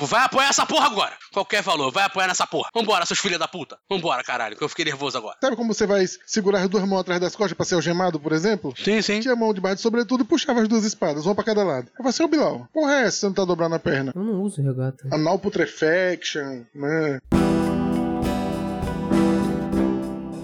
Vai apoiar essa porra agora. Qualquer valor, vai apoiar nessa porra. Vambora, seus filhos da puta. Vambora, caralho, que eu fiquei nervoso agora. Sabe como você vai segurar as duas mãos atrás das costas pra ser algemado, por exemplo? Sim, sim. Tinha a mão debaixo do sobretudo e puxava as duas espadas, uma pra cada lado. Eu falei assim, ô Bilal, porra é essa? Você não tá dobrando a perna? Eu não uso regata. Anal putrefaction, né?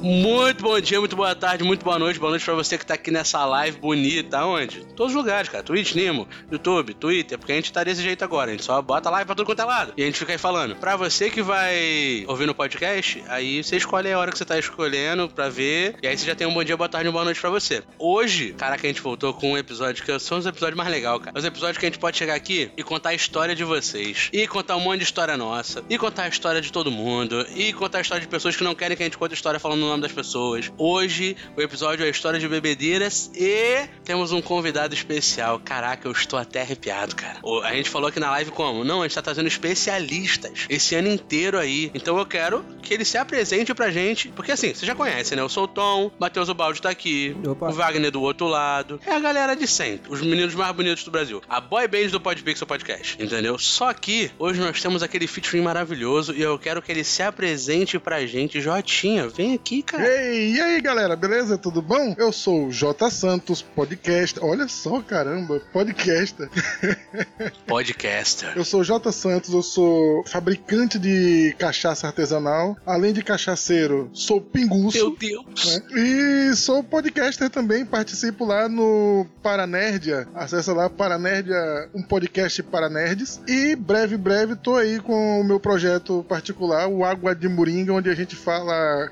Muito bom dia, muito boa tarde, muito boa noite. Boa noite pra você que tá aqui nessa live bonita. Onde? Todos os lugares, cara. Twitch, Nimo, YouTube, Twitter, porque a gente tá desse jeito agora. A gente só bota live pra tudo quanto é lado. E a gente fica aí falando. Pra você que vai ouvir no podcast, aí você escolhe a hora que você tá escolhendo pra ver. E aí você já tem um bom dia, boa tarde boa noite pra você. Hoje, caraca, a gente voltou com um episódio que são os episódios mais legais, cara. Os episódios que a gente pode chegar aqui e contar a história de vocês. E contar um monte de história nossa. E contar a história de todo mundo. E contar a história de pessoas que não querem que a gente conte a história falando nome das pessoas. Hoje, o episódio é a história de bebedeiras e temos um convidado especial. Caraca, eu estou até arrepiado, cara. A gente falou aqui na live como? Não, a gente tá trazendo especialistas esse ano inteiro aí. Então eu quero que ele se apresente pra gente. Porque assim, você já conhece, né? Eu sou o Tom, Matheus Ubaldi tá aqui, Opa. o Wagner do outro lado. É a galera de sempre, os meninos mais bonitos do Brasil. A boy band do Podpixel Podcast, entendeu? Só que hoje nós temos aquele featuring maravilhoso e eu quero que ele se apresente pra gente. Jotinha, vem aqui, cara. Ei, e aí galera, beleza? Tudo bom? Eu sou o J Santos, podcast. Olha só, caramba, podcaster. Podcaster. Eu sou o J Santos, eu sou fabricante de cachaça artesanal. Além de cachaceiro, sou pinguço. Meu Deus. né? E sou podcaster também, participo lá no Paranerdia. Acessa lá Paranerdia, um podcast para nerds. E breve, breve, tô aí com o meu projeto particular, o Água de Moringa, onde a gente fala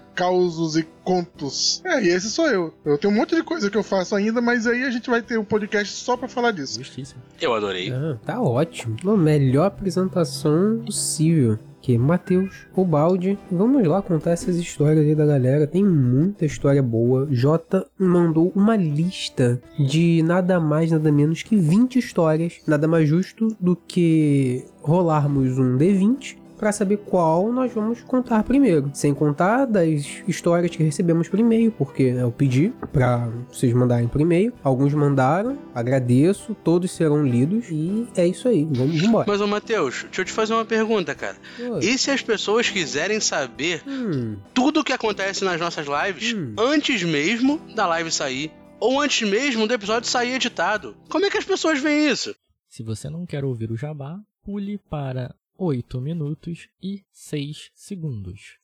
causos e contos. É, e esse sou eu. Eu tenho um monte de coisa que eu faço ainda, mas aí a gente vai ter um podcast só pra falar disso. Justíssimo. Eu adorei. Ah, tá ótimo. A melhor apresentação possível. Que Matheus, o balde. Vamos lá contar essas histórias aí da galera. Tem muita história boa. Jota mandou uma lista de nada mais, nada menos que 20 histórias. Nada mais justo do que rolarmos um D20 para saber qual nós vamos contar primeiro. Sem contar das histórias que recebemos por e-mail, porque eu pedi para vocês mandarem por e-mail. Alguns mandaram, agradeço, todos serão lidos e é isso aí. Vamos embora. Mas, ô Matheus, deixa eu te fazer uma pergunta, cara. Oi. E se as pessoas quiserem saber Hum, tudo o que acontece nas nossas lives Hum. antes mesmo da live sair? Ou antes mesmo do episódio sair editado? Como é que as pessoas veem isso? Se você não quer ouvir o jabá, pule para 8 minutos e 6 segundos.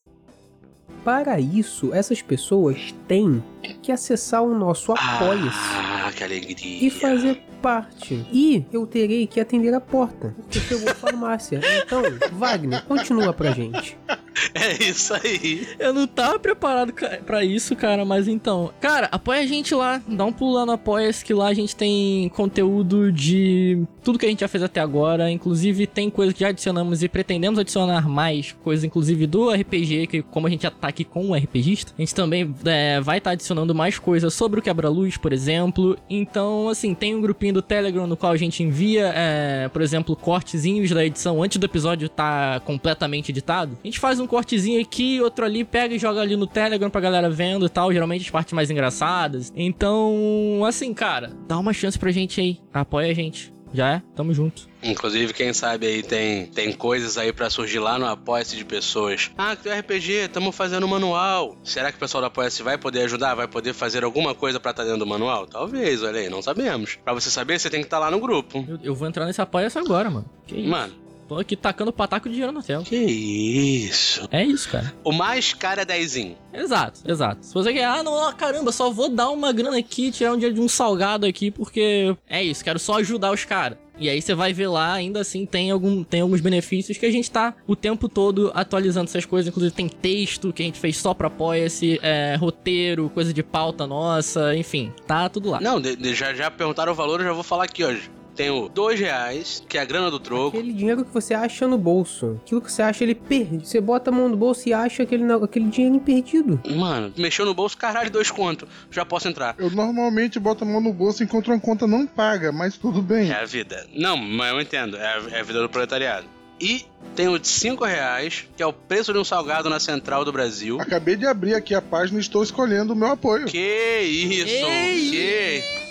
para isso, essas pessoas têm que acessar o nosso Apoia-se. Ah, que alegria. e fazer parte. E eu terei que atender a porta, porque chegou a farmácia. Então, Wagner, continua pra gente. É isso aí. Eu não tava preparado pra isso, cara, mas então. Cara, apoia a gente lá, dá um pulo lá no Apoia-se, que lá a gente tem conteúdo de tudo que a gente já fez até agora. Inclusive, tem coisa que já adicionamos e pretendemos adicionar mais coisas, inclusive do RPG, que como a gente já tá aqui com um RPGista, a gente também é, vai estar adicionando mais coisas sobre o quebra-luz, por exemplo. Então, assim, tem um grupinho do Telegram no qual a gente envia, é, por exemplo, cortezinhos da edição antes do episódio estar completamente editado. A gente faz um cortezinho aqui, outro ali, pega e joga ali no Telegram pra galera vendo e tal. Geralmente as partes mais engraçadas. Então, assim, cara, dá uma chance pra gente aí. Apoia a gente. Já é? Tamo junto. Inclusive, quem sabe aí tem, tem coisas aí pra surgir lá no Apoia-se de pessoas. Ah, que tem RPG, tamo fazendo manual. Será que o pessoal do Apoia-se vai poder ajudar? Vai poder fazer alguma coisa pra estar dentro do manual? Talvez, olha aí, não sabemos. Pra você saber, você tem que estar lá no grupo. Eu, eu vou entrar nesse apoia-se agora, mano. Que isso? Mano, Tô aqui tacando pataco de dinheiro na tela. que isso. É isso, cara. O mais caro é dezinho. Exato, exato. Se você quer, ah, não, ah, caramba, só vou dar uma grana aqui, tirar um dinheiro de um salgado aqui, porque é isso, quero só ajudar os caras. E aí você vai ver lá, ainda assim tem, algum, tem alguns benefícios que a gente tá o tempo todo atualizando essas coisas. Inclusive tem texto que a gente fez só pra apoia-se, é, roteiro, coisa de pauta nossa, enfim, tá tudo lá. Não, de- de- já, já perguntaram o valor, eu já vou falar aqui hoje. Tenho dois reais, que é a grana do troco. Aquele dinheiro que você acha no bolso. Aquilo que você acha ele perdido. Você bota a mão no bolso e acha aquele, aquele dinheiro perdido. Mano, mexeu no bolso, caralho, dois conto. Já posso entrar. Eu normalmente boto a mão no bolso e encontro uma conta não paga, mas tudo bem. É a vida. Não, mas eu entendo. É a, é a vida do proletariado. E tenho de 5 reais, que é o preço de um salgado na Central do Brasil. Acabei de abrir aqui a página e estou escolhendo o meu apoio. Que isso? Ei! Que?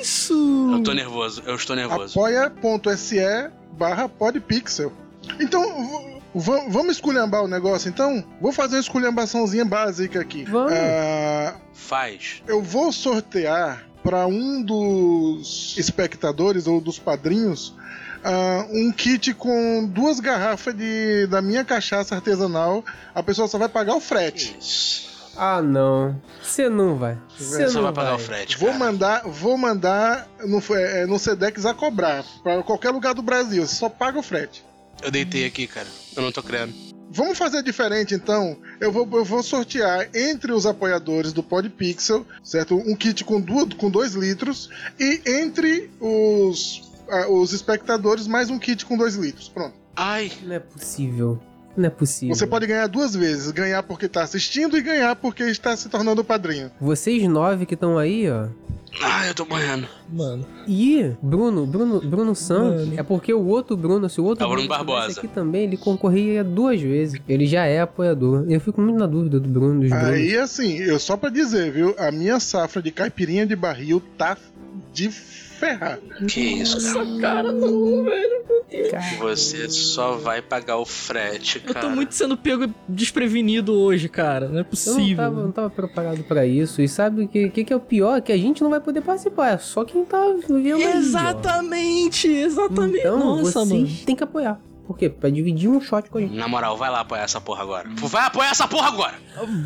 Isso? Eu tô nervoso, eu estou nervoso. apoia.se barra podpixel. Então, vamos esculhambar o negócio, então? Vou fazer uma esculhambaçãozinha básica aqui. Vamos. Ah, Faz. eu vou sortear para um dos espectadores ou dos padrinhos ah, um kit com duas garrafas de, da minha cachaça artesanal. A pessoa só vai pagar o frete. Isso. Ah, não. Você não vai. Você não vai pagar vai. o frete, Vou cara. mandar, vou mandar no, é, no Sedex a cobrar para qualquer lugar do Brasil. Você só paga o frete. Eu deitei aqui, cara. Eu não tô crendo. Vamos fazer diferente então. Eu vou, eu vou sortear entre os apoiadores do Podpixel, certo? Um kit com 2 com dois litros. E entre os, ah, os espectadores, mais um kit com 2 litros. Pronto. Ai, Não é possível. Não é possível. Você pode ganhar duas vezes: ganhar porque está assistindo e ganhar porque está se tornando padrinho. Vocês nove que estão aí, ó. ai, eu tô morrendo. Mano. E Bruno, Bruno, Bruno Sam, Mano. é porque o outro Bruno, se o outro É o Bruno Barbosa. aqui também, ele concorria duas vezes. Ele já é apoiador. Eu fico muito na dúvida do Bruno, dos Brunos. Aí assim, eu só pra dizer, viu? A minha safra de caipirinha de barril tá de ferrar. Que isso, cara. Nossa, cara, não, velho. Cara, Você só vai pagar o frete, Eu cara. tô muito sendo pego desprevenido hoje, cara. Não é Eu não possível. tava, não tava preparado pra isso. E sabe o que, que, que é o pior? Que a gente não vai poder participar. É só quem tá vendo aí, ó. Exatamente, exatamente. Então, Nossa, mano. têm que apoiar. Por quê? Pra dividir um shot com a gente. Na moral, vai lá apoiar essa porra agora. Vai apoiar essa porra agora!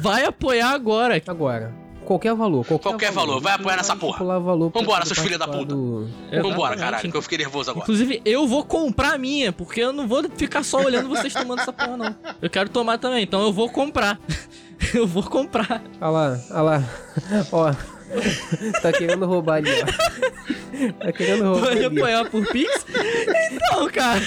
Vai apoiar agora. Agora, qualquer valor. Qualquer, Qualquer valor, vai apoiar nessa porra. Valor Vambora, seus filha da puta. do- Vambora, caralho, que eu fiquei nervoso agora. Inclusive, eu vou comprar a minha, porque eu não vou ficar só olhando vocês tomando essa porra, não. Eu quero tomar também, então eu vou comprar. eu vou comprar. Olha lá, olha lá. Ó. tá querendo roubar ali, ó. Tá querendo roubar Pode apoiar por Pix? Então, cara.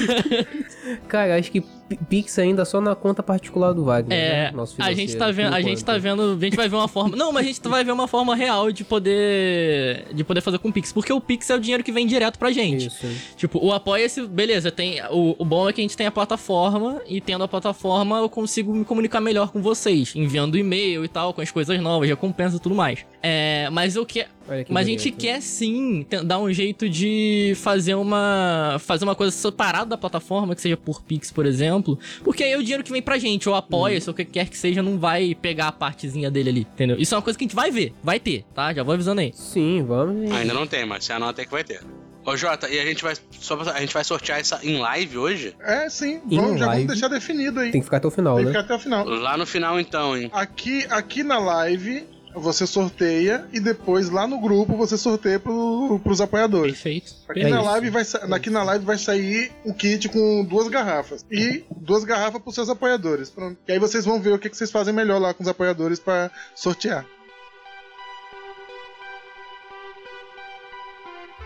Cara, acho que Pix ainda só na conta particular do Wagner. É, né? Nosso a gente tá vendo, a gente tá vendo, a gente vai ver uma forma. Não, mas a gente vai ver uma forma real de poder de poder fazer com o Pix, porque o Pix é o dinheiro que vem direto pra gente. Isso. Tipo, o apoia-se, beleza, tem o, o bom é que a gente tem a plataforma e tendo a plataforma eu consigo me comunicar melhor com vocês, enviando e-mail e tal, com as coisas novas, recompensa e tudo mais. É, mas eu que mas a gente bonito. quer sim dar um jeito de fazer uma fazer uma coisa separada da plataforma, que seja por Pix, por exemplo, porque aí é o dinheiro que vem pra gente, ou apoia, se ou o que quer que seja, não vai pegar a partezinha dele ali, entendeu? Isso é uma coisa que a gente vai ver, vai ter, tá? Já vou avisando aí. Sim, vamos. Ainda não tem, mas você anota aí que vai ter. Ô Jota, e a gente vai. Só a gente vai sortear essa em live hoje? É, sim. Vamos, já live. vamos deixar definido aí. Tem que ficar até o final, Tem que né? ficar até o final. Lá no final então, hein? Aqui, aqui na live, você sorteia e depois lá no grupo você sorteia pro, pros apoiadores. Perfeito. Aqui, É na isso. live vai, aqui na live vai sair um kit com duas garrafas. E duas garrafas pros seus apoiadores. Pronto. E aí vocês vão ver o que, que vocês fazem melhor lá com os apoiadores pra sortear.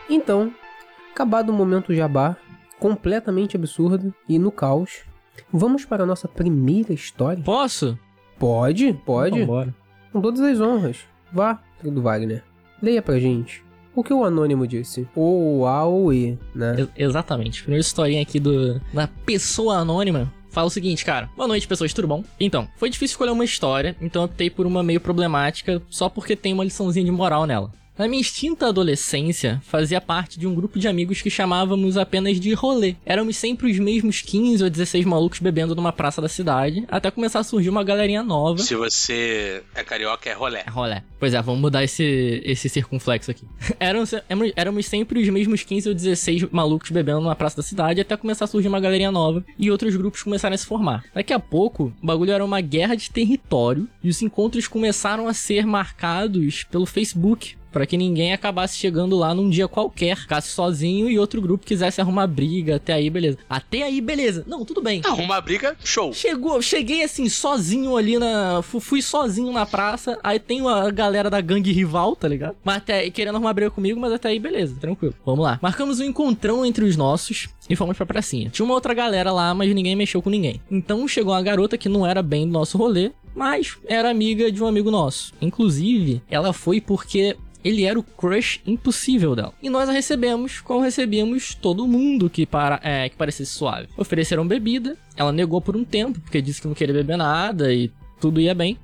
Então, acabado o momento jabá, completamente absurdo e no caos, vamos para a nossa primeira história? Posso? Pode, pode. Vambora. Com todas as honras. Vá, querido Wagner. Leia pra gente. O que o anônimo disse? Ou A ou E, né? Ex- exatamente. Primeira historinha aqui do da pessoa anônima. Fala o seguinte, cara. Boa noite, pessoas, tudo bom? Então, foi difícil escolher uma história, então optei por uma meio problemática, só porque tem uma liçãozinha de moral nela. Na minha extinta adolescência, fazia parte de um grupo de amigos que chamávamos apenas de rolê. Éramos sempre os mesmos 15 ou 16 malucos bebendo numa praça da cidade, até começar a surgir uma galerinha nova. Se você é carioca, é rolé. É rolé. Pois é, vamos mudar esse, esse circunflexo aqui. Éramos, éramos sempre os mesmos 15 ou 16 malucos bebendo numa praça da cidade até começar a surgir uma galerinha nova e outros grupos começaram a se formar. Daqui a pouco, o bagulho era uma guerra de território e os encontros começaram a ser marcados pelo Facebook. Pra que ninguém acabasse chegando lá num dia qualquer, ficasse sozinho e outro grupo quisesse arrumar briga. Até aí, beleza. Até aí, beleza. Não, tudo bem. Arruma uma briga, show. Chegou, cheguei assim, sozinho ali na. fu- Fui sozinho na praça. Aí tem a galera da gangue rival, tá ligado? Mas até aí, querendo arrumar briga comigo, mas até aí, beleza, tranquilo. Vamos lá. Marcamos um encontrão entre os nossos e fomos pra pracinha. Tinha uma outra galera lá, mas ninguém mexeu com ninguém. Então chegou uma garota que não era bem do nosso rolê, mas era amiga de um amigo nosso. Inclusive, ela foi porque ele era o crush impossível dela. E nós a recebemos como recebíamos todo mundo que, para, é, que parecesse suave. Ofereceram bebida, ela negou por um tempo, porque disse que não queria beber nada e tudo ia bem.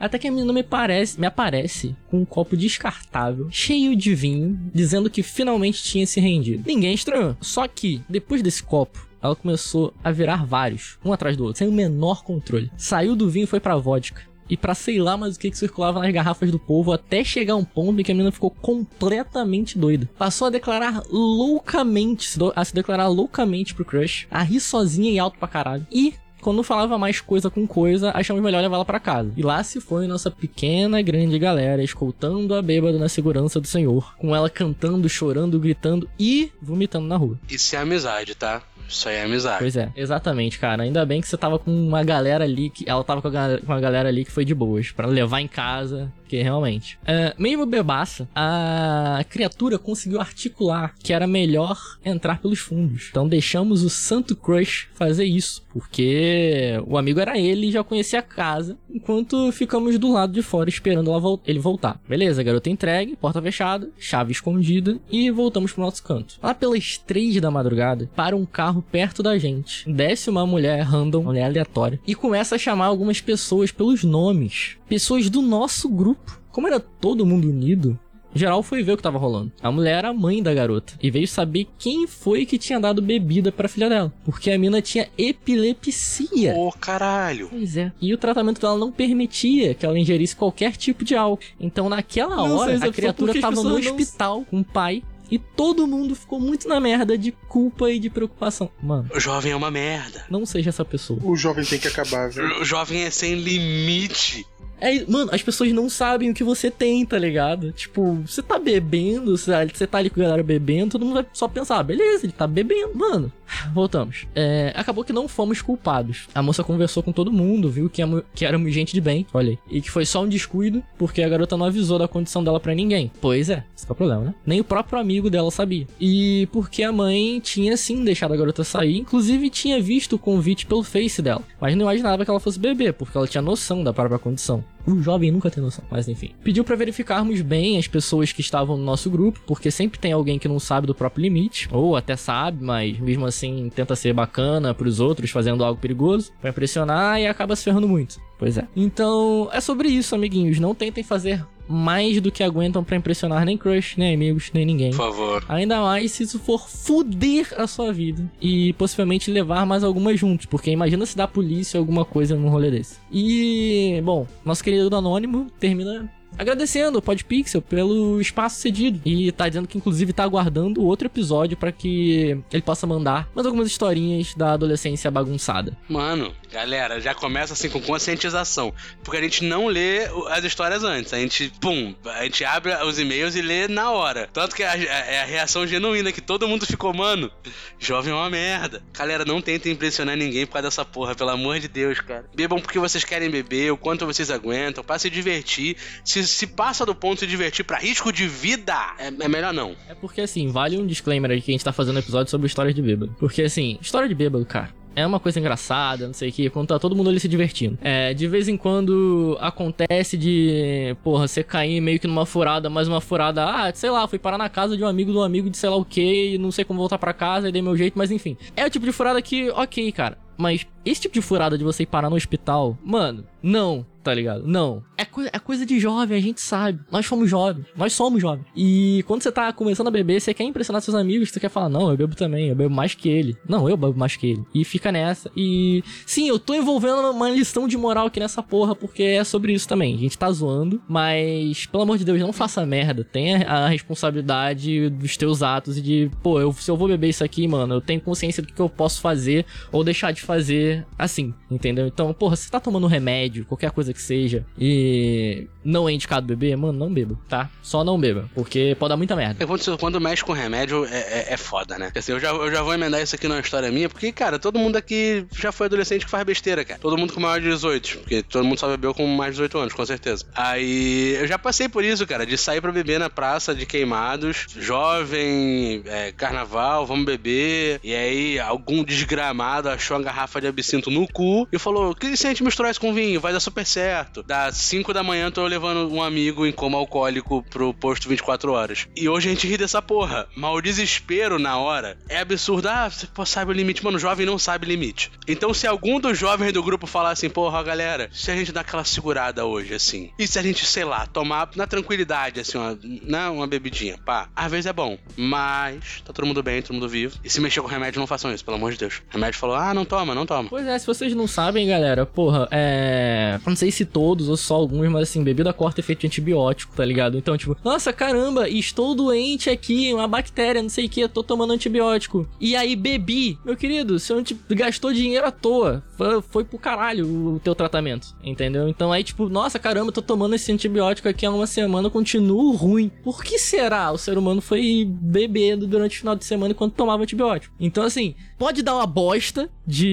Até que a menina me parece, me aparece com um copo descartável, cheio de vinho, dizendo que finalmente tinha se rendido. Ninguém estranhou. Só que, depois desse copo, ela começou a virar vários, um atrás do outro, sem o menor controle. Saiu do vinho e foi pra vodka. E pra sei lá mais o que, que circulava nas garrafas do povo, até chegar um ponto em que a menina ficou completamente doida. Passou a declarar loucamente, a se declarar loucamente pro crush, a rir sozinha e alto pra caralho. E quando falava mais coisa com coisa, achamos melhor levar ela para casa. E lá se foi nossa pequena grande galera, escoltando a bêbada na segurança do senhor, com ela cantando, chorando, gritando e vomitando na rua. Isso é amizade, tá? Isso aí é amizade. Pois é, exatamente, cara. Ainda bem que você tava com uma galera ali, que ela tava com a, com a galera ali que foi de boas, para levar em casa, que realmente. É, mesmo bebaça, a criatura conseguiu articular que era melhor entrar pelos fundos. Então deixamos o Santo Crush fazer isso, porque o amigo era ele e já conhecia a casa, enquanto ficamos do lado de fora esperando vo ele voltar. Beleza, garota entregue, porta fechada, chave escondida e voltamos pro nosso canto. Lá pelas três da madrugada, para um carro perto da gente. Desce uma mulher random, mulher aleatória, e começa a chamar algumas pessoas pelos nomes. Pessoas do nosso grupo. Como era todo mundo unido, geral foi ver o que tava rolando. A mulher era a mãe da garota e veio saber quem foi que tinha dado bebida pra filha dela. Porque a mina tinha epilepsia. Ô, oh, caralho. Pois é. E o tratamento dela não permitia que ela ingerisse qualquer tipo de álcool. Então, naquela não hora, a criatura tava no hospital não... com o pai e todo mundo ficou muito na merda de culpa e de preocupação. Mano. O jovem é uma merda. Não seja essa pessoa. O jovem tem que acabar, velho. O jovem é sem limite. É, mano, as pessoas não sabem o que você tem, tá ligado? Tipo, você tá bebendo, você tá ali com a galera bebendo, todo mundo vai só pensar, ah, beleza, ele tá bebendo, mano. Voltamos. É, acabou que não fomos culpados. A moça conversou com todo mundo, viu que, que éramos gente de bem, olha aí. E que foi só um descuido, porque a garota não avisou da condição dela para ninguém. Pois é, esse é o problema, né? Nem o próprio amigo dela sabia. E porque a mãe tinha sim deixado a garota sair, inclusive tinha visto o convite pelo Face dela. Mas não imaginava que ela fosse beber, porque ela tinha noção da própria condição. Um jovem nunca tem noção, mas enfim. Pediu para verificarmos bem as pessoas que estavam no nosso grupo, porque sempre tem alguém que não sabe do próprio limite, ou até sabe, mas mesmo assim tenta ser bacana pros outros, fazendo algo perigoso, para impressionar e acaba se ferrando muito. Pois é. Então, é sobre isso, amiguinhos. Não tentem fazer mais do que aguentam para impressionar nem crush, nem amigos, nem ninguém. Por favor. Ainda mais se isso for fuder a sua vida e possivelmente levar mais algumas juntos, porque imagina se dá polícia ou alguma coisa num rolê desse. E, bom, nosso querido Anônimo termina agradecendo o Podpixel pelo espaço cedido. E tá dizendo que, inclusive, tá aguardando outro episódio para que ele possa mandar mais algumas historinhas da adolescência bagunçada. Mano, galera, já começa assim com conscientização. Porque a gente não lê as histórias antes. A gente, pum, a gente abre os e-mails e lê na hora. Tanto que é a, a, reação genuína que todo mundo ficou, mano, jovem é uma merda. Galera, não tentem impressionar ninguém por causa dessa porra, pelo amor de Deus, cara. Bebam porque vocês querem beber, o quanto vocês aguentam, para se divertir. Se se passa do ponto de divertir para risco de vida, é, é, melhor não. É porque, assim, vale um disclaimer aí que a gente tá fazendo um episódio sobre histórias de bêbado. Porque, assim, história de bêbado, cara, é uma coisa engraçada, não sei o que, quando tá todo mundo ali se divertindo. É, de vez em quando acontece de, porra, você cair meio que numa furada, mas uma furada, ah, sei lá, fui parar na casa de um amigo de um amigo de sei lá o que, não sei como voltar para casa, e dei meu jeito, mas enfim. É o tipo de furada que, ok, cara. Mas esse tipo de furada de você ir parar no hospital, mano, não tá ligado? Não. É, é coisa de jovem, a gente sabe. Nós fomos jovens. Nós somos jovens. E quando você tá começando a beber, você quer impressionar seus amigos, você quer falar, não, eu bebo também, eu bebo mais que ele. Não, eu bebo mais que ele. E fica nessa. E sim, eu tô envolvendo uma lição de moral aqui nessa porra, porque é sobre isso também. A gente tá zoando, mas, pelo amor de Deus, não faça merda. Tenha a responsabilidade dos teus atos e de, pô, eu, se eu vou beber isso aqui, mano, eu tenho consciência do que eu posso fazer ou deixar de fazer assim, entendeu? Então, porra, você tá tomando remédio, qualquer coisa que seja, e não é indicado beber, mano, não beba, tá? Só não beba, porque pode dar muita merda. É, quando, quando mexe com remédio, é, é, é foda, né? Assim, eu, já, eu já vou emendar isso aqui numa história minha, porque, cara, todo mundo aqui já foi adolescente que faz besteira, cara. Todo mundo com maior de 18, porque todo mundo só bebeu com mais de 18 anos, com certeza. Aí, eu já passei por isso, cara, de sair pra beber na praça de queimados, jovem, é, carnaval, vamos beber, e aí algum desgramado achou uma garrafa de, absinto no cu e falou: que se a gente misturar isso com vinho? Vai dar super certo. Das 5 da manhã, tô levando um amigo em coma alcoólico pro posto 24 horas. E hoje a gente ri dessa porra. Mas o desespero na hora é absurdo. Ah, você sabe o limite. Mano, o jovem não sabe limite. Então, se algum dos jovens do grupo falar assim, porra, galera, se a gente dá aquela segurada hoje, assim, e se a gente, sei lá, tomar na tranquilidade, assim, uma, não, uma bebidinha, pá, às vezes é bom. Mas tá todo mundo bem, todo mundo vivo. E se mexer com remédio, não façam isso, pelo amor de Deus. O remédio falou, ah, não toma, não toma. Pois é, se vocês não sabem, galera, porra, é. Não sei se todos ou só alguns, mas assim, bebida corta efeito de antibiótico, tá ligado? Então, tipo, nossa, caramba, estou doente aqui, uma bactéria, não sei o que, tô tomando antibiótico. E aí bebi. Meu querido, você gastou dinheiro à toa. Foi, foi pro caralho o teu tratamento, entendeu? Então aí, tipo, nossa, caramba, tô tomando esse antibiótico aqui há uma semana, continuo ruim. Por que será? O ser humano foi bebendo durante o final de semana enquanto tomava antibiótico. Então, assim, pode dar uma bosta de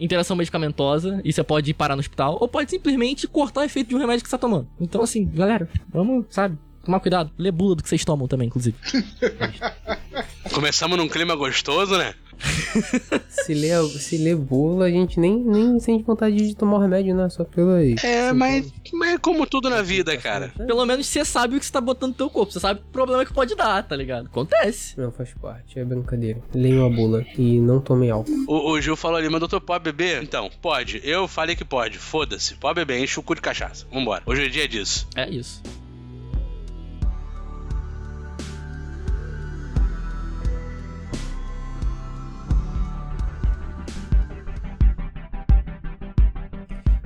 interação medicamentosa e você pode ir parar no hospital, ou pode simplesmente cortar o efeito de um remédio que você tá tomando. Então, assim, galera, vamos, sabe? Tomar cuidado. Lê bula do que vocês tomam também, inclusive. Começamos num clima gostoso, né? Se lê, se lê bula, a gente nem, nem sente vontade de tomar o remédio, né? Só pelo aí. É, mas, mas é como tudo na vida, cara. Pelo menos você sabe o que você tá botando no teu corpo. Você sabe o problema que pode dar, tá ligado? Acontece. Não, faz parte, é brincadeira. Leiam a bula e não tomem álcool. O, o Gil falou ali, mas doutor, pode beber? Então, pode. Eu falei que pode. Foda-se. Pode beber, enche o cu de cachaça. Vambora. Hoje é dia disso. É isso.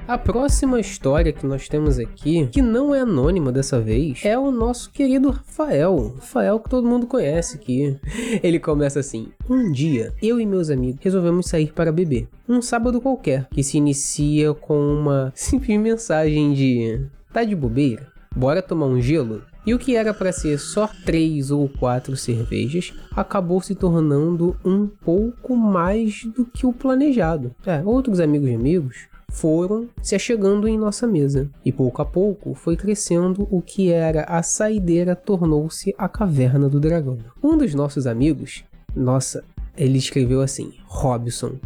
A próxima história que nós temos aqui, que não é anônima dessa vez, é o nosso querido Rafael. Rafael que todo mundo conhece aqui. Ele começa assim: Um dia, eu e meus amigos resolvemos sair para beber. Um sábado qualquer, que se inicia com uma simples mensagem de: Tá de bobeira? Bora tomar um gelo? E o que era para ser só três ou quatro cervejas acabou se tornando um pouco mais do que o planejado. É, outros amigos de amigos foram se achegando em nossa mesa, e pouco a pouco foi crescendo o que era a saideira tornou-se a caverna do dragão. Um dos nossos amigos, nossa, ele escreveu assim: Robson,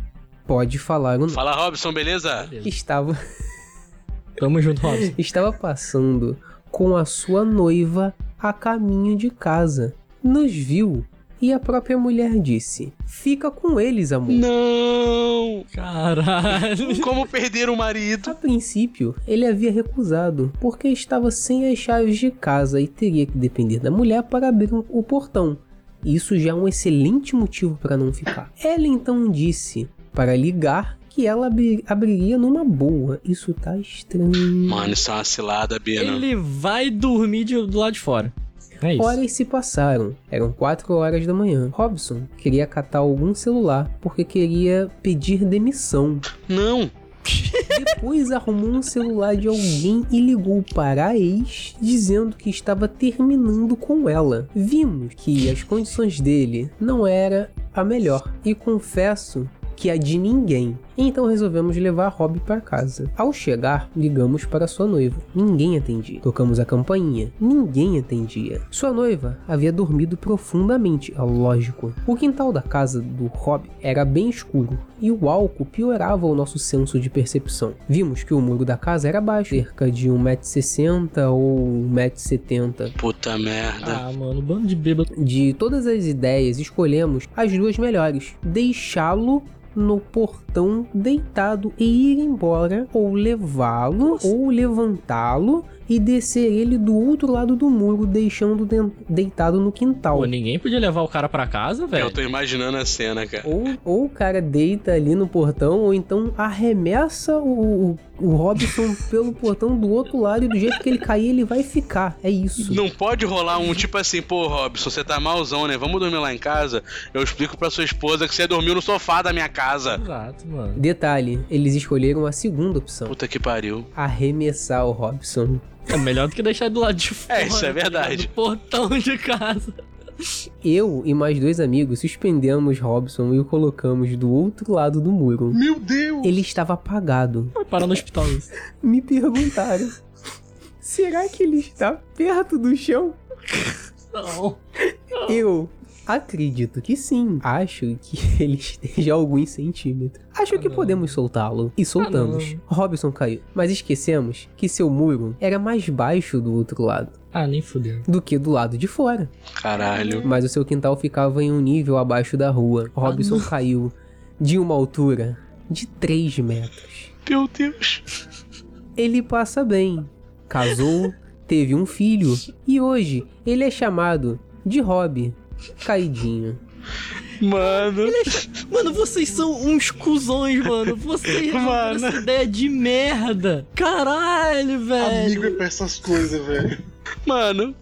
pode falar o nome. Fala, Robson, beleza? Estava Tamo junto, Robson. estava passando com a sua noiva a caminho de casa. Nos viu e a própria mulher disse: Fica com eles, amor. Não! Caralho. Como perder o marido? A princípio, ele havia recusado, porque estava sem as chaves de casa e teria que depender da mulher para abrir o portão. Isso já é um excelente motivo para não ficar. Ela então disse para ligar que ela abri- abriria numa boa. Isso tá estranho. Mano, isso é uma cilada, Bino. Ele vai dormir de- do lado de fora. É. Horas se passaram, eram 4 horas da manhã. Robson queria catar algum celular porque queria pedir demissão. Não! Depois arrumou um celular de alguém e ligou para a ex, dizendo que estava terminando com ela. Vimos que as condições dele não era a melhor e confesso que a de ninguém. Então resolvemos levar Rob para casa. Ao chegar, ligamos para sua noiva. Ninguém atendia. Tocamos a campainha. Ninguém atendia. Sua noiva havia dormido profundamente, é lógico. O quintal da casa do Rob era bem escuro e o álcool piorava o nosso senso de percepção. Vimos que o muro da casa era baixo, cerca de 1,60m ou 1,70m. Puta merda. Ah, mano, bando de bêbado. De todas as ideias, escolhemos as duas melhores: deixá-lo no portão deitado e ir embora, ou levá-lo, ou levantá-lo e descer ele do outro lado do muro, deixando de- deitado no quintal. Pô, ninguém podia levar o cara pra casa, velho. Eu tô imaginando a cena, cara. Ou, ou o cara deita ali no portão, ou então arremessa o, o, o Robson pelo portão do outro lado e do jeito que ele cair, ele vai ficar. É isso. Não pode rolar um tipo assim, pô, Robson, você tá malzão, né? Vamos dormir lá em casa. Eu explico pra sua esposa que você dormiu no sofá da minha casa. Exato, mano. Detalhe, eles escolheram a segunda opção. Puta que pariu. Arremessar o Robson. É melhor do que deixar ele do lado de fora. isso é tá verdade. Do portão de casa. Eu e mais dois amigos suspendemos Robson e o colocamos do outro lado do muro. Meu Deus! Ele estava apagado. Vai parar no hospital isso. Me perguntaram: será que ele está perto do chão? Não. Eu Acredito que sim. Acho que ele esteja a alguns centímetros. Acho que não. podemos soltá-lo. E soltamos. Robson caiu. Mas esquecemos que seu muro era mais baixo do outro lado Ah, nem fudeu. do que do lado de fora. Caralho. Mas o seu quintal ficava em um nível abaixo da rua. Robson não. caiu de uma altura de 3 metros. Meu Deus. Ele passa bem. Casou, teve um filho e hoje ele é chamado de Rob Caidinho. Mano. Mano, vocês são uns cuzões, mano. Vocês Mano. essa ideia de merda. Caralho, velho. Amigo é pra essas coisas, velho. Mano.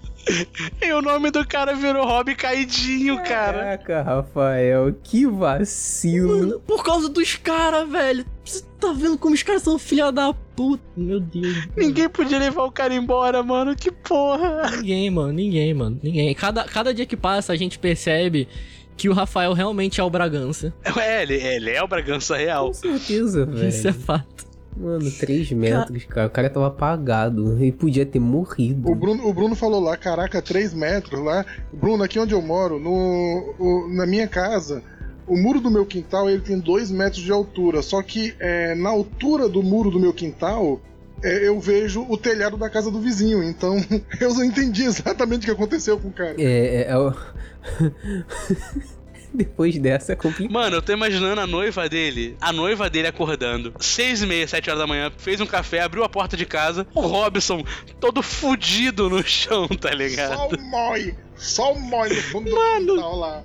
E o nome do cara virou Rob Caidinho, cara. Caraca, Rafael, que vacilo. Mano, por causa dos caras, velho. Você tá vendo como os caras são filha da puta? Meu Deus. Ninguém podia levar o cara embora, mano. Que porra. Ninguém, mano. Ninguém, mano. Ninguém. Cada, cada dia que passa, a gente percebe que o Rafael realmente é o Bragança. É, ele, ele é o Bragança Real. Com certeza, velho. Isso é fato. Mano, 3 metros, cara. O cara tava apagado. Ele podia ter morrido. O Bruno, o Bruno falou lá, caraca, 3 metros lá. Bruno, aqui onde eu moro, no, o- na minha casa, o muro do meu quintal ele tem 2 metros de altura. Só que é, na altura do muro do meu quintal, é, eu vejo o telhado da casa do vizinho. Então eu não entendi exatamente o que aconteceu com o cara. É, é, é o... Depois dessa é complicado. Mano, eu tô imaginando a noiva dele, a noiva dele acordando, seis e meia, sete horas da manhã, fez um café, abriu a porta de casa, o Robson todo fudido no chão, tá Só ligado? o mói, só o mói no fundo Mano. do quintal lá.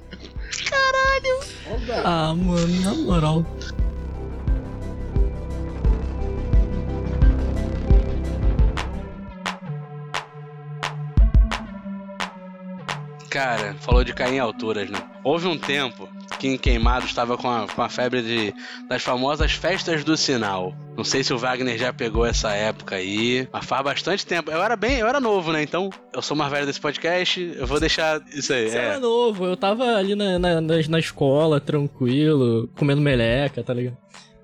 Caralho! Ah, mano, na moral. Cara, falou de cair em alturas, né? Houve um tempo que em Queimado estava com a, com a febre de, das famosas festas do sinal. Não sei se o Wagner já pegou essa época aí, mas faz bastante tempo. Eu era bem, eu era novo, né? Então, eu sou mais velho desse podcast, eu vou deixar isso aí. Você é. era novo, eu tava ali na, na, na, na escola, tranquilo, comendo meleca, tá ligado?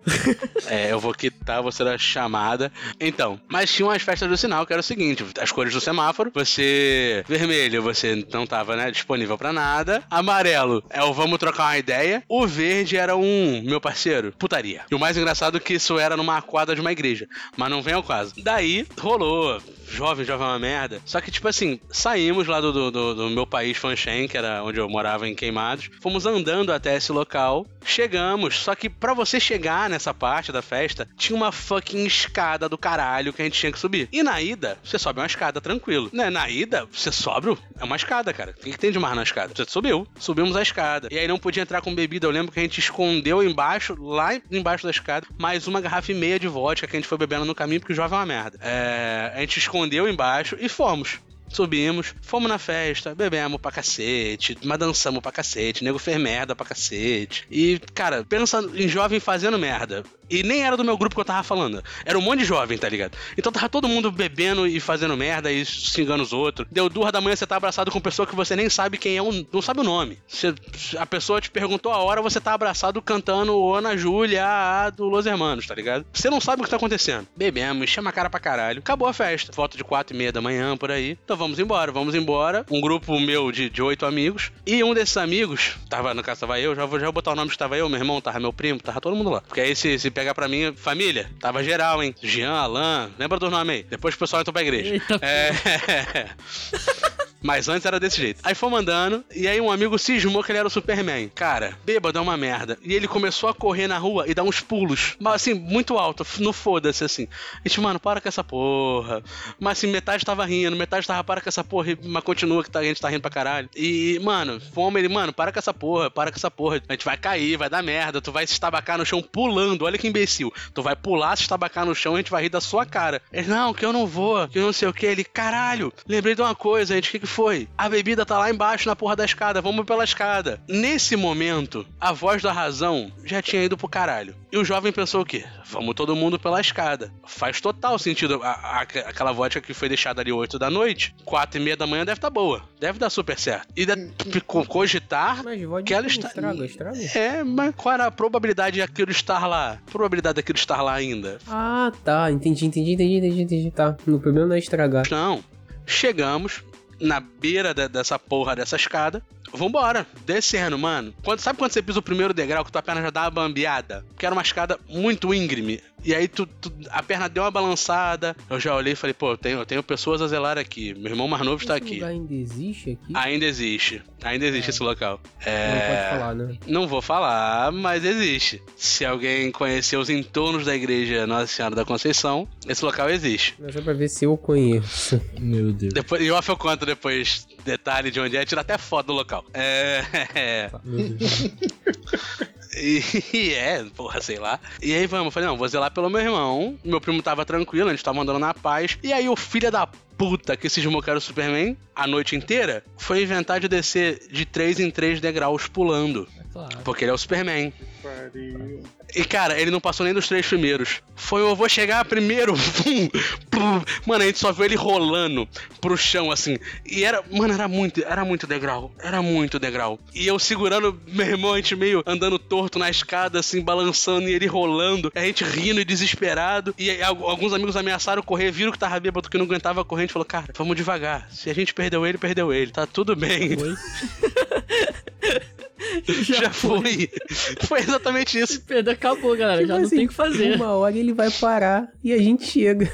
É, eu vou quitar você da chamada. Então, mas tinha umas festas do sinal que era o seguinte: as cores do semáforo, você. Vermelho, você não tava, né, disponível pra nada. Amarelo é o vamos trocar uma ideia. O verde era um, meu parceiro, putaria. E o mais engraçado é que isso era numa quadra de uma igreja. Mas não vem ao caso. Daí, rolou. Jovem, jovem é uma merda. Só que, tipo assim, saímos lá do, do, do- meu país, Fanshen, que era onde eu morava em Queimados. Fomos andando até esse local. Chegamos. Só que pra você chegar nessa parte da festa, tinha uma fucking escada do caralho que a gente tinha que subir. E na ida, você sobe uma escada tranquilo. Né? Na ida, você sobe é uma escada, cara. O que, que tem de mais na escada? Você subiu. Subimos a escada. E aí não podia entrar com bebida. Eu lembro que a gente escondeu embaixo, lá embaixo da escada, mais uma garrafa e meia de vodka que a gente foi bebendo no caminho, porque o jovem é uma merda. É, a gente escondeu embaixo e fomos. Subimos, fomos na festa, bebemos pra cacete, mas dançamos pra cacete, nego fez merda pra cacete. E, cara, pensa em jovem fazendo merda. E nem era do meu grupo que eu tava falando. Era um monte de jovem, tá ligado? Então tava todo mundo bebendo e fazendo merda e xingando os outros. Deu duas da manhã, você tá abraçado com pessoa que você nem sabe quem é, um, não sabe o nome. Você- a pessoa te perguntou a hora, você tá abraçado cantando Ana Júlia do Los Hermanos, tá ligado? Você não sabe o que tá acontecendo. Bebemos, chama a cara pra caralho. Acabou a festa. Volta de quatro e meia da manhã, por aí. Então vamos embora, vamos embora. Um grupo meu de, de oito amigos. E um desses amigos, tava no caso, tava eu, já vou, já vou botar o nome que tava eu, meu irmão, tava meu primo, tava todo mundo lá. Porque aí se, se pegar pra mim, família, tava geral, hein? Jean, Alain, lembra dos nomes aí? Depois o pessoal entrou pra igreja. Eita, É. Mas antes era desse jeito. Aí fomos andando, e aí um amigo cismou que ele era o Superman. Cara, bêbado é uma merda. E ele começou a correr na rua e dar uns pulos. Mas assim, muito alto, no foda-se assim. A gente, mano, para com essa porra. Mas assim, metade tava rindo, metade tava para com essa porra, mas continua que tá- a gente tá rindo pra caralho. E, mano, fomos ele, mano, para com essa porra, para com essa porra. A gente vai cair, vai dar merda, tu vai se estabacar no chão pulando. Olha que imbecil. Tu vai pular, se estabacar no chão, a gente vai rir da sua cara. Ele, não, que eu não vou, que eu não sei o que. Ele, caralho, lembrei de uma coisa, gente, o que, que foi? A bebida tá lá embaixo na porra da escada, vamos pela escada. Nesse momento, a voz da razão já tinha ido pro caralho. E o jovem pensou o quê? Vamos todo mundo pela escada. Faz total sentido. A- a- aquela vodka que foi deixada ali 8 da noite, 4 e meia da manhã deve tá boa. Deve dar super certo. E de, co- cogitar que ela está. estraga, estraga. É, mas qual era a probabilidade de aquilo estar lá? Probabilidade daquilo estar lá ainda? Ah, tá. Entendi, entendi, entendi, entendi, entendi. Tá. O problema não é estragar. Não. Chegamos, na beira de- dessa porra dessa escada. Vambora, descendo, mano. Quando, sabe quando você pisa o primeiro degrau que tua perna já dá uma bambeada? Que era uma escada muito íngreme. E aí tu, tu- a perna deu uma balançada. Eu já olhei e falei, pô, eu tenho, eu tenho pessoas a zelar aqui. Meu irmão mais novo está Esse aqui. ainda existe aqui? Ainda existe. Ainda existe esse local. É. Não pode falar, né? Não vou falar, mas existe. Se alguém conhecer os entornos da igreja Nossa Senhora da Conceição, esse local existe. Mas é pra ver se eu conheço. Meu Deus. Depois, e off eu conto depois detalhe de onde é, tira até foto do local. É. Meu Deus. E é, porra, sei lá. E aí vamos, falei, não, vou zelar pelo meu irmão. Meu primo tava tranquilo, a gente tava andando na paz. E aí o filho da puta que cismou que era o Superman a noite inteira foi inventar de descer de 3 em 3 degraus pulando. Claro. Porque ele é o Superman. Pariu. E cara, ele não passou nem dos três primeiros. Foi eu vou chegar primeiro. Mano, a gente só viu ele rolando pro chão assim. E era, mano, era muito, era muito degrau. Era muito degrau. E eu segurando meu irmão, a gente meio andando torto na escada, assim, balançando e ele rolando. A gente rindo e desesperado. E alguns amigos ameaçaram correr, viram que tava bêbado, que não aguentava correr. A gente falou, cara, vamos devagar. Se a gente perdeu ele, perdeu ele. Tá tudo bem. Foi. Já foi. Foi exatamente isso. Perder, acabou, galera. Tipo Já não assim, tem o que fazer. Uma hora ele vai parar e a gente chega.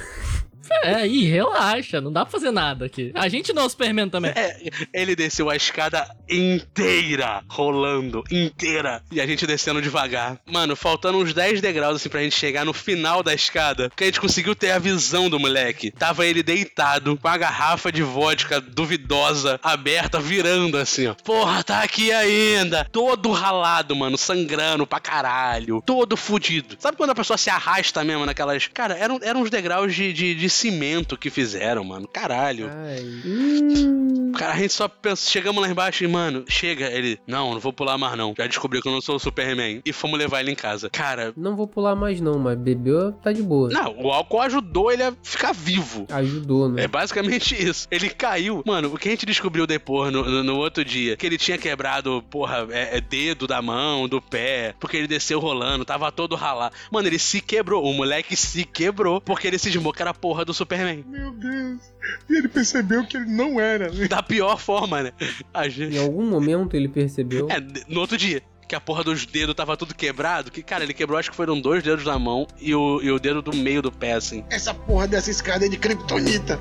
É, aí, relaxa. Não dá pra fazer nada aqui. A gente não é o Superman também. É, ele desceu a escada inteira, rolando, inteira. E a gente descendo devagar. Mano, faltando uns 10 degraus assim pra gente chegar no final da escada. Que a gente conseguiu ter a visão do moleque. Tava ele deitado, com a garrafa de vodka duvidosa, aberta, virando assim, ó. Porra, tá aqui ainda. Todo ralado, mano, sangrando pra caralho. Todo fudido. Sabe quando a pessoa se arrasta mesmo naquelas. Cara, eram, eram uns degraus de, de, de cimento que fizeram, mano. Caralho. Ai. Hum. Cara, a gente só pensa, chegamos lá embaixo e, mano, chega. Ele, não, não vou pular mais não. Já descobri que eu não sou o Superman. E fomos levar ele em casa. Cara, Não vou pular mais não, mas bebeu tá de boa. não, o álcool ajudou ele a ficar vivo. Ajudou, né? É basicamente isso. Ele caiu. Mano, o que a gente descobriu depois, no, no- no outro dia, que ele tinha quebrado, porra, é, é dedo da mão, do pé, porque ele desceu rolando, tava todo ralado. Mano, ele se quebrou. O moleque se quebrou porque ele cismou que era porra do Superman. Meu Deus. E ele percebeu que ele não era, né? Da pior forma, né? A Em gente... algum momento ele percebeu. É, no outro dia. Que a porra dos dedos tava tudo quebrado. Que, cara, ele quebrou, acho que foram dois dedos na mão e o, e o dedo do meio do pé, assim. Essa porra dessa escada é de kryptonita.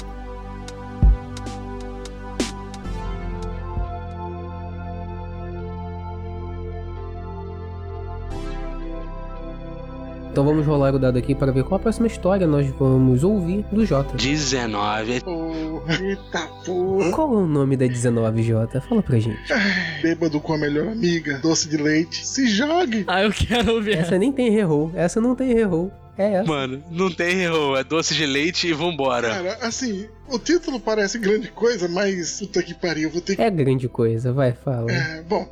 Então vamos rolar o dado aqui para ver qual a próxima história nós vamos ouvir do Jota. 19. Porra, eita porra. Qual é o nome da 19, Jota? Fala pra gente. Bêbado com a melhor amiga, doce de leite. Se jogue. Ah, eu quero ver. Essa nem tem reroll. Essa não tem reroll. É essa. Mano, não tem erro. É doce de leite e vambora. Cara, assim, o título parece grande coisa, mas puta que pariu, vou ter que. É grande coisa, vai, fala. É, bom,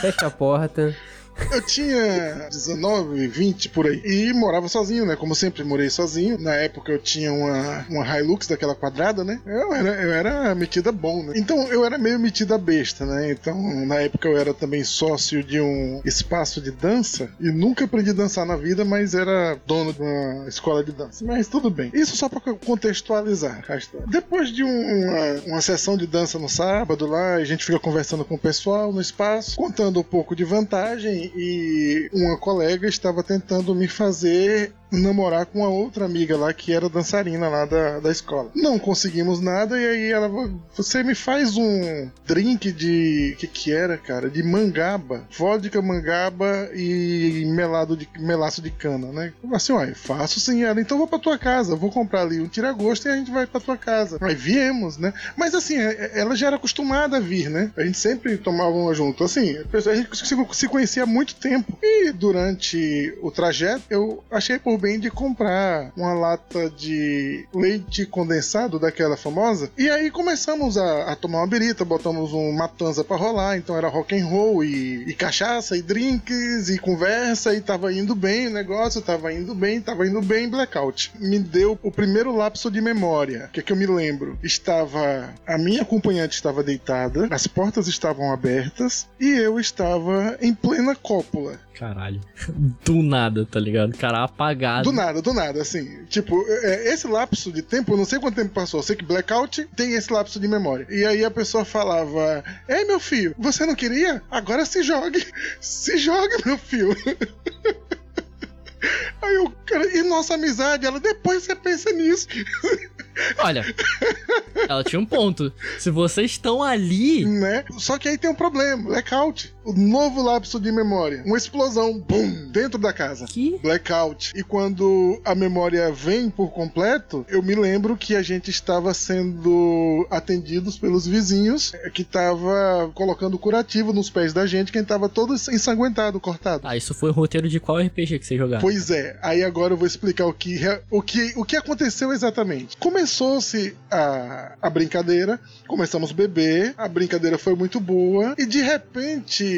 Fecha a porta. eu tinha 19, 20 por aí. E morava sozinho, né? Como sempre, morei sozinho. Na época eu tinha uma, uma Hilux daquela quadrada, né? Eu era, eu era metida bom, né? Então eu era meio metida besta, né? Então na época eu era também sócio de um espaço de dança. E nunca aprendi a dançar na vida, mas era dono de uma escola de dança. Mas tudo bem. Isso só pra contextualizar a história. Depois de um- uma, uma sessão de dança no sábado lá, a gente fica conversando com o pessoal no espaço, contando um pouco de vantagem e uma colega estava tentando me fazer namorar com uma outra amiga lá que era dançarina lá da, da escola. Não conseguimos nada e aí ela você me faz um drink de que que era, cara? De mangaba, vodka mangaba e melado de melaço de cana, né? Assim, ó, faço sim ela, então vou pra tua casa, vou comprar ali um tiragosto e a gente vai pra tua casa. Aí viemos, né? Mas assim, é- ela já era acostumada a vir, né? A gente sempre tomava uma junto. Assim, a gente se conhecia há muito tempo. E durante o trajeto, eu achei por bem de comprar uma lata de leite condensado daquela famosa. E aí começamos a, a tomar uma birita, botamos um matanza pra rolar. Então era rock and roll e, e cachaça e drinks e conversa e tava indo bem o negócio, tava indo bem, tava indo bem, blackout. Me deu o primeiro lapso de memória. Que é que eu me lembro? Estava a minha acompanhante estava deitada, as portas estavam abertas e eu estava em plena cópula. Caralho. Do nada, tá ligado? Cara apagado. Do nada, do nada, assim. Tipo, é, esse lapso de tempo, eu não sei quanto tempo passou. Eu sei que Blackout tem esse lapso de memória. E aí a pessoa falava: Ei, meu filho, você não queria? Agora se jogue. Se jogue, meu filho. Aí o cara, e nossa amizade, ela depois você pensa nisso. Olha, ela tinha um ponto. Se vocês estão ali. Né? Só que aí tem um problema: blackout. O novo lapso de memória. Uma explosão, bum, dentro da casa. Que? Blackout. E quando a memória vem por completo, eu me lembro que a gente estava sendo atendidos pelos vizinhos, eh, que tava colocando curativo nos pés da gente, quem tava todo ensanguentado, cortado. Ah, isso foi o roteiro de qual RPG que você jogava? Pois é, aí agora eu vou explicar o que, o que, o que aconteceu exatamente. Começou-se a, a brincadeira, começamos a beber, a brincadeira foi muito boa, e de repente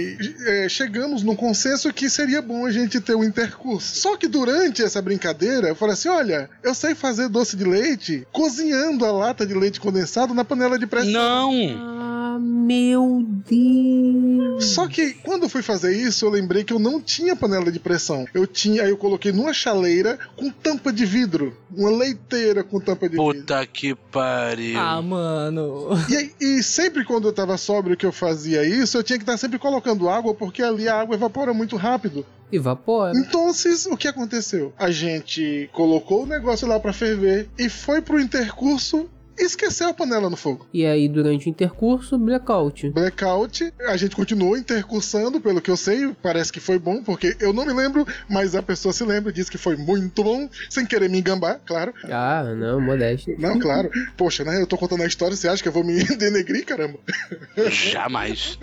é, chegamos num consenso que seria bom a gente ter um intercurso. Só que durante essa brincadeira, eu falei assim: olha, eu sei fazer doce de leite cozinhando a lata de leite condensado na panela de pressão. Não! Ah, meu Deus. Só que quando eu fui fazer isso, eu lembrei que eu não tinha panela de pressão. Eu tinha, aí eu coloquei numa chaleira com tampa de vidro. Uma leiteira com tampa de vidro. Puta que pariu. Ah, mano. E, e sempre quando eu tava sóbrio que eu fazia isso, eu tinha que estar sempre colocando água, porque ali a água evapora muito rápido. Evapora. Então, o que aconteceu? A gente colocou o negócio lá pra ferver e foi pro intercurso esqueceu a panela no fogo. E aí, durante o intercurso, blackout. Blackout, a gente continuou intercursando, pelo que eu sei, parece que foi bom, porque eu não me lembro, mas a pessoa se lembra, diz que foi muito bom, sem querer me engambar, claro. Ah, não, modéstia. Não, claro. Poxa, né? Eu tô contando a história, você acha que eu vou me denegrir, caramba? Jamais.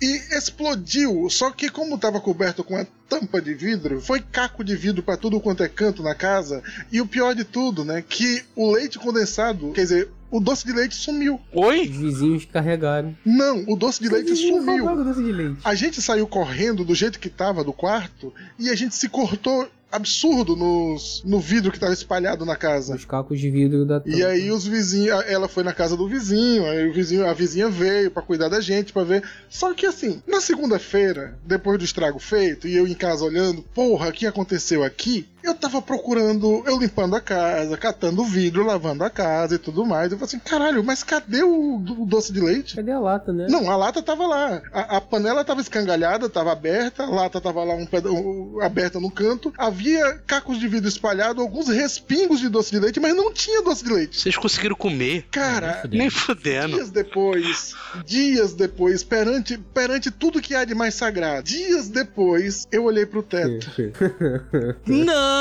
E explodiu, só que como tava coberto com a tampa de vidro, foi caco de vidro pra tudo quanto é canto na casa. E o pior de tudo, né, que o leite condensado, quer dizer, o doce de leite sumiu. Os Oi? vizinhos carregaram. Não, o doce de leite Os sumiu. o doce de leite. A gente saiu correndo do jeito que tava do quarto e a gente se cortou absurdo nos, no vidro que tava espalhado na casa. Os cacos de vidro da E tampa. aí os vizinhos, ela foi na casa do vizinho, aí o vizinho, a vizinha veio pra cuidar da gente, pra ver. Só que assim, na segunda-feira, depois do estrago feito, e eu em casa olhando, porra, o que aconteceu aqui? Eu tava procurando, eu limpando a casa, catando vidro, lavando a casa e tudo mais. Eu falei assim, caralho, mas cadê o, o doce de leite? Cadê a lata, né? Não, a lata tava lá. A, a panela tava escangalhada, tava aberta, a lata tava lá um peda- um- aberta no canto. Havia cacos de vidro espalhados, alguns respingos de doce de leite, mas não tinha doce de leite. Vocês conseguiram comer? Cara, Nem fudendo. dias depois, dias depois, perante, perante tudo que há de mais sagrado, dias depois, eu olhei pro teto. Não!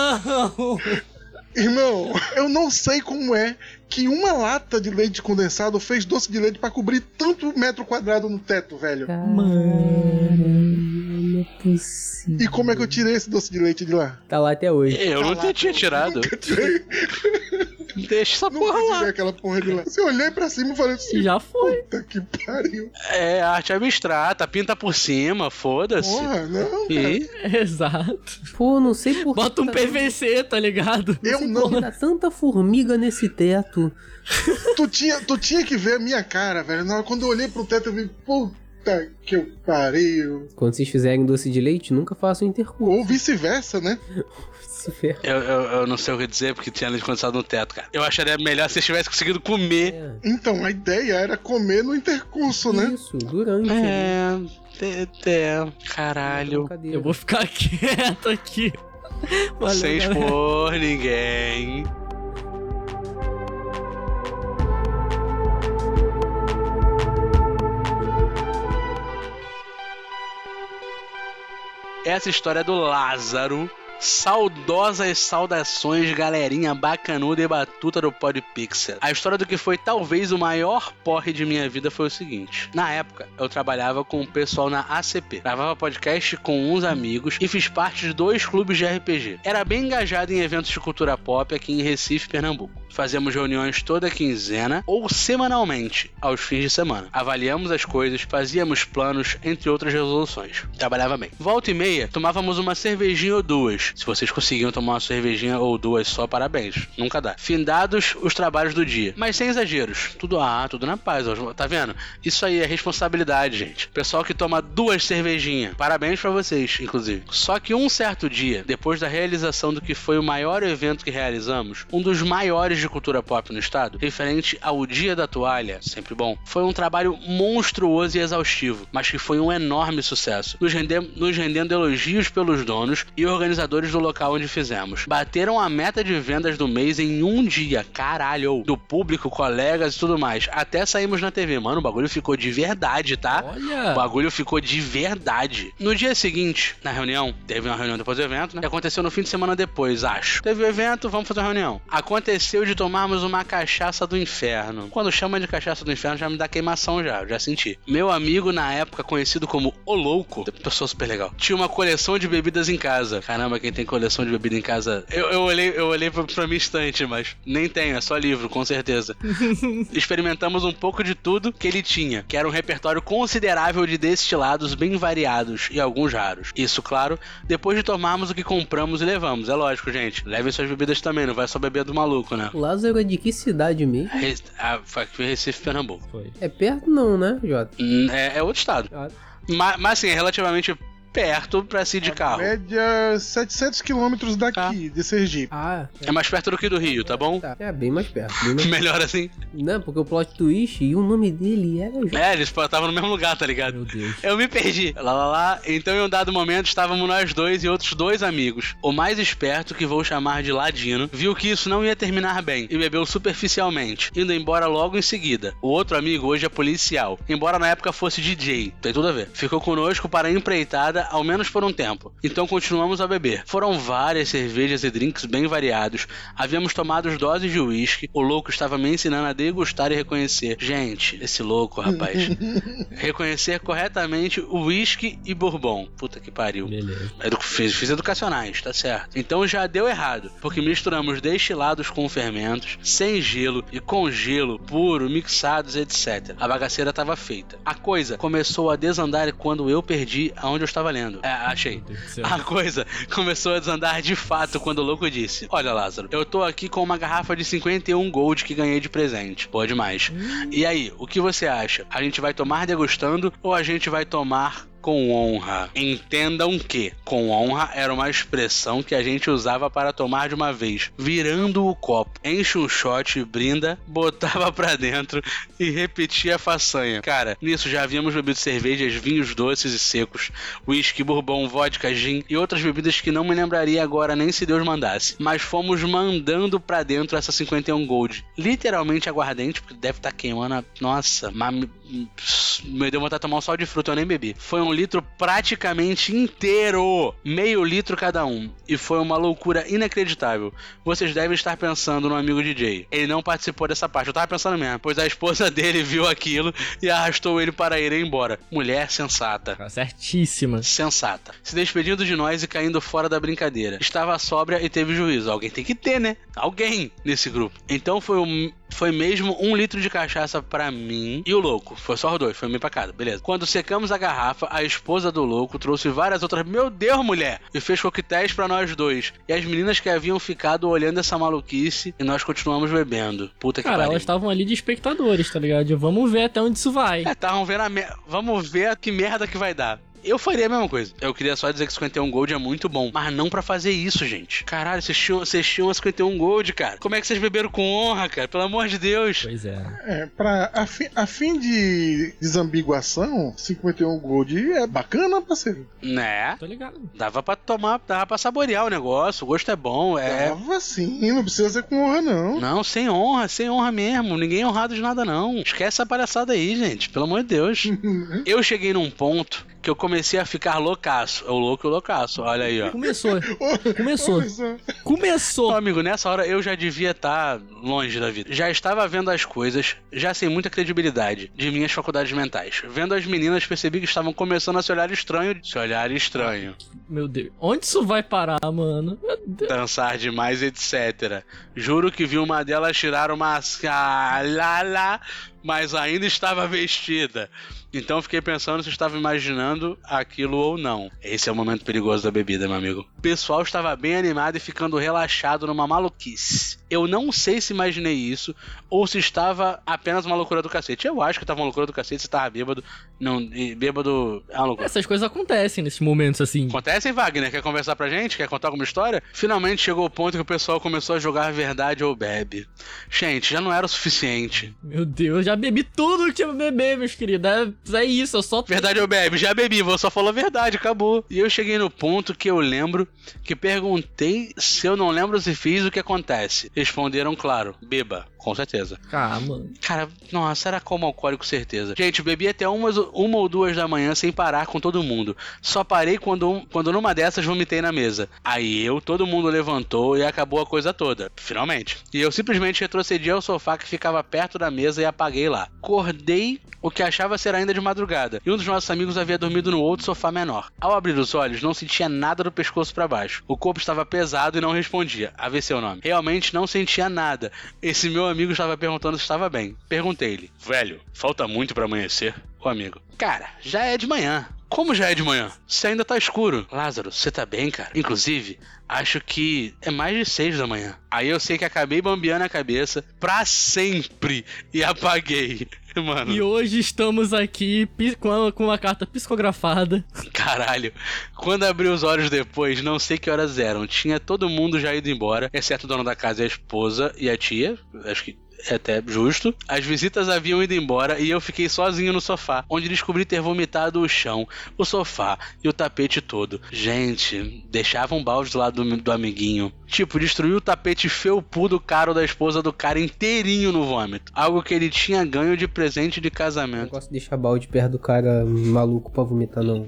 Irmão, eu não sei como é que uma lata de leite condensado fez doce de leite pra cobrir tanto metro quadrado no teto, velho. Não é possível. E como é que eu tirei esse doce de leite de lá? Tá lá até hoje. Eu não Tá lá, tinha tirado. Deixa essa nunca porra lá. aquela porra de lá. Se eu olhei pra cima e falei assim, Já foi. puta que pariu. É arte abstrata, pinta por cima, foda-se. Porra, não. E Exato. Pô, não sei por que Bota um tá- PVC, tá ligado? Eu sei não. que Tá tanta formiga nesse teto. Tu tinha, tu tinha que ver a minha cara, velho. Na hora- Quando eu olhei pro teto, eu vi, puta que eu pariu. Quando vocês fizerem doce de leite, nunca façam intercurso. Ou vice-versa, né? Ferra. eu, eu, eu não sei o que dizer porque tinha leite condensado no teto, cara. Eu acharia melhor se vocês tivessem conseguido comer. É, Então, a ideia era comer no intercurso, né? Isso, durante. né? É, é, é, caralho. Eu vou ficar quieto aqui. Valeu, Sem galera. expor ninguém. Essa história é do Lázaro. Saudosas saudações, galerinha bacanuda e batuta do Podpixel. A história do que foi talvez o maior porre de minha vida foi o seguinte. Na época, eu trabalhava com o pessoal na ACP. Gravava podcast com uns amigos e fiz parte de dois clubes de RPG. Era bem engajado em eventos de cultura pop aqui em Recife, Pernambuco. Fazemos reuniões toda quinzena ou semanalmente, aos fins de semana. Avaliamos as coisas, fazíamos planos, entre outras resoluções. Trabalhava bem. Volta e meia, tomávamos uma cervejinha ou duas. Se vocês conseguiam tomar uma cervejinha ou duas só, parabéns. Nunca dá. Findados os trabalhos do dia. Mas sem exageros. Tudo ah, tudo na paz. Tá vendo? Isso aí é responsabilidade, gente. Pessoal que toma duas cervejinhas. Parabéns pra vocês, inclusive. Só que um certo dia, depois da realização do que foi o maior evento que realizamos, um dos maiores de cultura pop no estado, referente ao Dia da Toalha, sempre bom, foi um trabalho monstruoso e exaustivo, mas que foi um enorme sucesso, nos, rendem- nos rendendo elogios pelos donos e organizadores do local onde fizemos. Bateram a meta de vendas do mês em um dia, caralho, do público, colegas e tudo mais. Até saímos na TV, mano, o bagulho ficou de verdade, tá? O Olha. bagulho ficou de verdade. No dia seguinte, na reunião, teve uma reunião depois do evento, né? Que aconteceu no fim de semana depois, acho. Teve o evento, vamos fazer uma reunião. Aconteceu de tomarmos uma cachaça do inferno. Quando chama de cachaça do inferno, já me dá queimação já, já senti. Meu amigo, na época, conhecido como O Louco, pessoa super legal, tinha uma coleção de bebidas em casa. Caramba, quem tem coleção de bebida em casa. Eu, eu olhei, eu olhei pra, pra minha estante, mas nem tenho, é só livro, com certeza experimentamos um pouco de tudo que ele tinha, que era um repertório considerável de destilados bem variados e alguns raros. Isso, claro, depois de tomarmos o que compramos e levamos. É lógico, gente. Levem suas bebidas também, não vai só beber do maluco, né? Lázaro é de que cidade mesmo? Re- ah, foi Recife, Pernambuco. Foi. É perto não, né, Jota? Hum, É, é outro estado. Ah, Mas, mas assim, é relativamente perto pra se ir de carro. Média 700 quilômetros daqui, de Sergipe. Ah, É mais perto do que do Rio, tá bom? tá. É bem mais perto. Bem mais... Melhor assim. Não, porque o plot twist e o nome dele era Jota. É, eles estavam no mesmo lugar, tá ligado? Meu Deus. Eu me perdi. Lá, lá, lá. Então, em um dado momento, estávamos nós dois e outros dois amigos. O mais esperto, que vou chamar de Ladino, viu que isso não ia terminar bem e bebeu superficialmente, indo embora logo em seguida. O outro amigo hoje é policial, embora na época fosse DJ. Tem tudo a ver. Ficou conosco para a empreitada, ao menos por um tempo. Então, continuamos a beber. Foram várias cervejas e drinks bem variados. Havíamos tomado doses de uísque. O louco estava me ensinando a degustar e reconhecer. Gente, esse louco, rapaz. reconhecer corretamente o whisky e bourbon. Puta que pariu. Beleza. Edu fiz, fiz educacionais, tá certo. Então já deu errado, porque misturamos destilados com fermentos, sem gelo e com gelo puro, mixados, etc. A bagaceira tava feita. A coisa começou a desandar quando eu perdi aonde eu estava lendo. É, achei. A coisa começou a desandar de fato quando o louco disse: Olha, Lázaro, eu tô aqui com uma garrafa de 51 Gold que ganhei de presente. Pô, demais. E aí, o que você acha? A gente vai tomar degustando ou a gente vai tomar com honra. Entendam que com honra era uma expressão que a gente usava para tomar de uma vez, virando o copo, enche um shot, brinda, botava pra dentro e repetia a façanha. Cara, nisso já havíamos bebido cervejas, vinhos doces e secos, whisky, bourbon, vodka, gin e outras bebidas que não me lembraria agora nem se Deus mandasse. Mas fomos mandando pra dentro essa 51 Gold. Literalmente aguardente, porque deve estar queimando a... Nossa, mas me, deu vontade de tomar um sal de fruta, eu nem bebi. Foi um litro praticamente inteiro. Meio litro cada um. E foi uma loucura inacreditável. Vocês devem estar pensando no amigo DJ. Ele não participou dessa parte. Eu tava pensando mesmo, pois a esposa dele viu aquilo e arrastou ele para ir embora. Mulher sensata. Tá certíssima. Sensata. Se despedindo de nós e caindo fora da brincadeira. Estava sóbria e teve juízo. Alguém tem que ter, né? Alguém nesse grupo. Então foi um. Foi mesmo um litro de cachaça pra mim e o louco. Foi só os dois, foi meio pra cada, beleza. Quando secamos a garrafa, a esposa do louco trouxe várias outras. Meu Deus, mulher! E fez coquetéis pra nós dois. E as meninas que haviam ficado olhando essa maluquice e nós continuamos bebendo. Puta que Cara, pariu. elas estavam ali de espectadores, tá ligado? Vamos ver até onde isso vai. É, estavam vendo a mer... Vamos ver que merda que vai dar. Eu faria a mesma coisa. Eu queria só dizer que 51 Gold é muito bom. Mas não pra fazer isso, gente. Caralho, vocês tinham, vocês tinham a 51 Gold, cara. Como é que vocês beberam com honra, cara? Pelo amor de Deus. Pois é. É, pra, a, fim, a fim de desambiguação, 51 Gold é bacana, parceiro. Né? Tô ligado. Dava pra tomar, dava pra saborear o negócio. O gosto é bom. É. Tava sim, não precisa ser com honra, não. Não, sem honra, sem honra mesmo. Ninguém é honrado de nada, não. Esquece essa palhaçada aí, gente. Pelo amor de Deus. Eu cheguei num ponto que eu comecei a ficar loucaço. É o louco e o loucaço, olha aí, ó. Começou. Começou. Começou. Ô, amigo, nessa hora eu já devia estar longe da vida. Já estava vendo as coisas, já sem muita credibilidade de minhas faculdades mentais. Vendo as meninas, percebi que estavam começando a se olhar estranho. Se olhar estranho. Meu Deus. Onde isso vai parar, mano? Meu Deus. dançar demais, etc. Juro que vi uma delas tirar uma scalala, mas ainda estava vestida. Então fiquei pensando se estava imaginando aquilo ou não. Esse é o momento perigoso da bebida, meu amigo. O pessoal estava bem animado e ficando relaxado numa maluquice. Eu não sei se imaginei isso ou se estava apenas uma loucura do cacete. Eu acho que estava uma loucura do cacete, se estava bêbado. Não, bêbado é uma loucura. Essas coisas acontecem nesses momentos assim. Acontece, hein, Wagner? Quer conversar pra gente? Quer contar alguma história? Finalmente chegou o ponto que o pessoal começou a jogar verdade ou bebe. Gente, já não era o suficiente. Meu Deus, já bebi tudo que tinha pra beber, meus queridos. É, é isso, eu só. Verdade ou bebe? Já bebi, você só falou a verdade, acabou. E eu cheguei no ponto que eu lembro que perguntei se eu não lembro se fiz o que acontece. Responderam, claro, beba. Com certeza. Ah, mano. Cara, nossa, era como alcoólico, certeza. Gente, bebi até umas, uma ou duas da manhã sem parar com todo mundo. Só parei quando, um- quando numa dessas vomitei na mesa. Aí eu, todo mundo levantou e acabou a coisa toda. Finalmente. E eu simplesmente retrocedi ao sofá que ficava perto da mesa e apaguei lá. Acordei o que achava ser ainda de madrugada. E um dos nossos amigos havia dormido no outro sofá menor. Ao abrir os olhos, não sentia nada do pescoço para baixo. O corpo estava pesado e não respondia. AVC é o nome. Realmente não sentia nada. Esse meu amigo estava perguntando se estava bem. Perguntei-lhe: Velho, falta muito para amanhecer? O amigo: Cara, já é de manhã. Como já é de manhã? Se ainda tá escuro. Lázaro, você tá bem, cara? Inclusive, acho que é mais de seis da manhã. Aí eu sei que acabei bambeando a cabeça pra sempre e apaguei. Mano, E hoje estamos aqui com uma, com uma carta psicografada. caralho. Quando abri os olhos depois, não sei que horas eram. Tinha todo mundo já ido embora, exceto o dono da casa e a esposa e a tia. Acho que é até justo. As visitas haviam ido embora e eu fiquei sozinho no sofá, onde descobri ter vomitado o chão, o sofá e o tapete todo. Gente, deixava um balde do lado do, do amiguinho. Tipo, destruiu o tapete felpudo caro da esposa do cara inteirinho no vômito. Algo que ele tinha ganho de presente de Não casamento. gosto de deixar balde perto do cara maluco pra vomitar, não.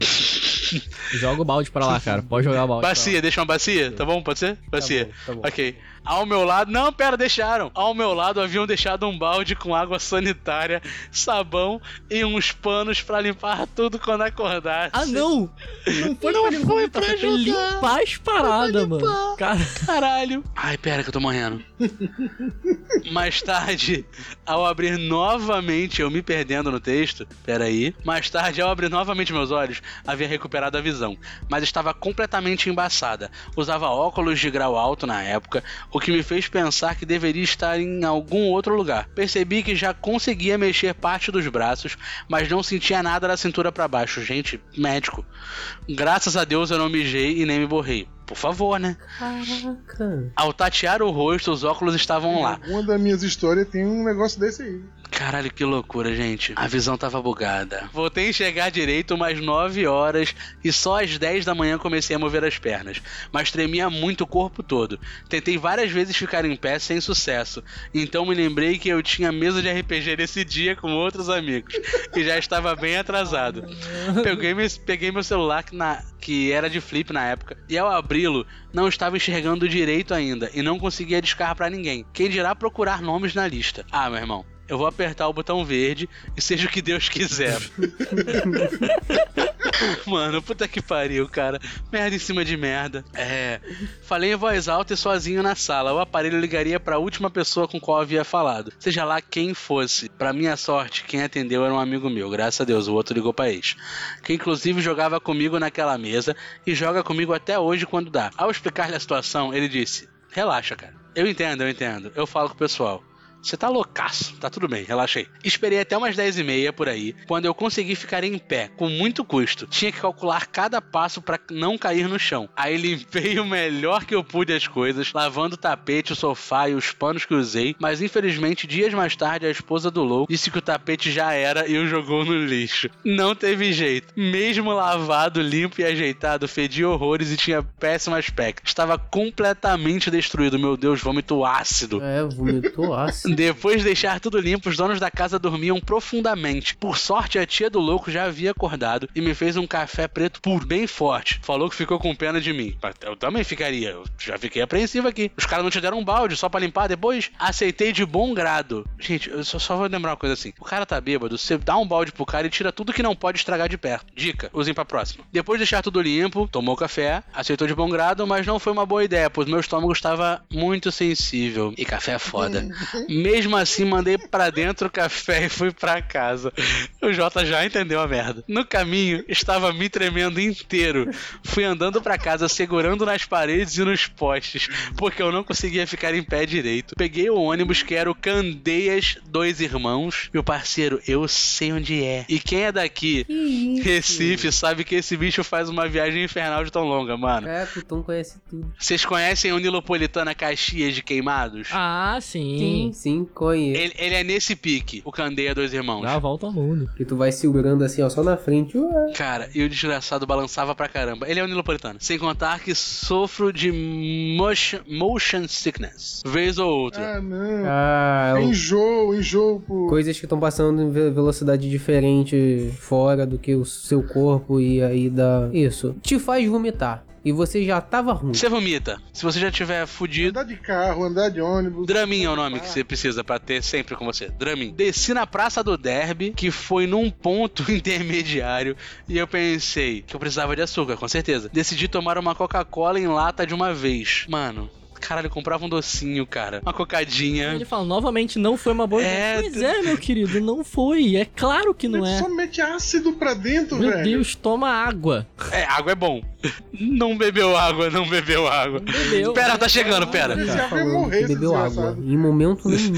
Joga o balde pra lá, cara. Pode jogar o balde. pra lá. Bacia, deixa uma bacia, tá bom? Pode ser? Bacia. bom, tá bom. Ok. Ao meu lado. Não, pera, deixaram. Ao meu lado haviam deixado um balde com água sanitária, sabão e uns panos pra limpar tudo quando acordasse. Ah, não! Não foi Não pra limpar, foi pra pra ajudar. limpar as paradas, mano. Cara, Caralho. Ai, pera que eu tô morrendo. Mais tarde, ao abrir novamente, eu me perdendo no texto, pera aí. Mais tarde, ao abrir novamente meus olhos, havia recuperado a visão, mas estava completamente embaçada. Usava óculos de grau alto na época, o que me fez pensar que deveria estar em algum outro lugar. Percebi que já conseguia mexer parte dos braços, mas não sentia nada da cintura para baixo. Gente, médico. Graças a Deus eu não mijei e nem me borrei. Por favor, né? Caraca. Ao tatear o rosto, os óculos estavam lá. Uma das minhas histórias tem um negócio desse aí. Caralho, que loucura, gente. A visão tava bugada. Voltei a enxergar direito umas 9 horas e só às 10 da manhã comecei a mover as pernas. Mas tremia muito o corpo todo. Tentei várias vezes ficar em pé sem sucesso. Então me lembrei que eu tinha mesa de RPG nesse dia com outros amigos. E já estava bem atrasado. Peguei meu, peguei meu celular que, na, que era de flip na época. E ao não estava enxergando direito ainda. E não conseguia discar pra ninguém. Quem dirá procurar nomes na lista? Ah, meu irmão. Eu vou apertar o botão verde e seja o que Deus quiser. Mano, puta que pariu, cara. Merda em cima de merda. É. Falei em voz alta e sozinho na sala. O aparelho ligaria pra última pessoa com qual havia falado. Seja lá quem fosse. Pra minha sorte, quem atendeu era um amigo meu. Graças a Deus, o outro ligou pra ex. Que inclusive jogava comigo naquela mesa e joga comigo até hoje quando dá. Ao explicar-lhe a situação, ele disse: Relaxa, cara. Eu entendo, eu entendo. Eu falo com o pessoal. Você tá loucaço, tá tudo bem, relaxa aí. Esperei até umas 10 e meia por aí, quando eu consegui ficar em pé, com muito custo. Tinha que calcular cada passo pra não cair no chão. Aí limpei o melhor que eu pude as coisas, lavando o tapete, o sofá e os panos que usei, mas infelizmente dias mais tarde a esposa do Lou disse que o tapete já era e o jogou no lixo. Não teve jeito. Mesmo lavado, limpo e ajeitado, fedia horrores e tinha péssimo aspecto. Estava completamente destruído, meu Deus, vômito ácido. É, vomitou ácido. Depois de deixar tudo limpo, os donos da casa dormiam profundamente. Por sorte, a tia do louco já havia acordado e me fez um café preto puro, bem forte. Falou que ficou com pena de mim. Eu também ficaria. Eu já fiquei apreensivo aqui. Os caras não te deram um balde só pra limpar depois? Aceitei de bom grado. Gente, eu só, só vou lembrar uma coisa assim. O cara tá bêbado, você dá um balde pro cara e tira tudo que não pode estragar de perto. Dica, usem pra próxima. Depois de deixar tudo limpo, tomou café, aceitou de bom grado, mas não foi uma boa ideia, pois meu estômago estava muito sensível. E café é foda. Mesmo assim, mandei pra dentro o café e fui pra casa. O Jota já entendeu a merda. No caminho, estava me tremendo inteiro. Fui andando pra casa, segurando nas paredes e nos postes, porque eu não conseguia ficar em pé direito. Peguei o ônibus que era o Candeias Dois Irmãos. Meu parceiro, eu sei onde é. E quem é daqui, Recife, sabe que esse bicho faz uma viagem infernal de tão longa, mano. É, o Tom conhece tudo. Vocês conhecem o Nilopolitana Caxias de Queimados? Ah, Sim, sim. sim, conheço. Ele, ele é nesse pique, o Candeia Dois Irmãos. Dá a volta ao mundo. Que tu vai segurando assim, ó, só na frente. Ué. Cara, e o desgraçado balançava pra caramba. Ele é o Nilopolitano. Sem contar que sofro de motion, motion sickness. Vez ou outra. Ah, não. Ah, é Enjoo, enjoo por. coisas que estão passando em ve- velocidade diferente fora do que o seu corpo e aí dá. Isso. Te faz vomitar. E você já tava ruim. Você vomita. Se você já tiver fudido. Andar de carro, andar de ônibus. Dramin é o nome que você precisa pra ter sempre com você. Dramin. Desci na Praça do Derby, que foi num ponto intermediário, e eu pensei que eu precisava de açúcar, com certeza. Decidi tomar uma Coca-Cola em lata de uma vez. Mano, caralho, eu comprava um docinho, cara. Uma cocadinha. Ele fala, novamente, não foi uma boa É, ideia. Pois é, meu querido, não foi. É claro que não é. Só mete ácido pra dentro, Meu velho. Deus, toma água. É, água é bom. Não bebeu água, não bebeu água. Bebeu. Pera, tá chegando, pera. Ele Cara, já morrer, bebeu água. Em momento nenhum.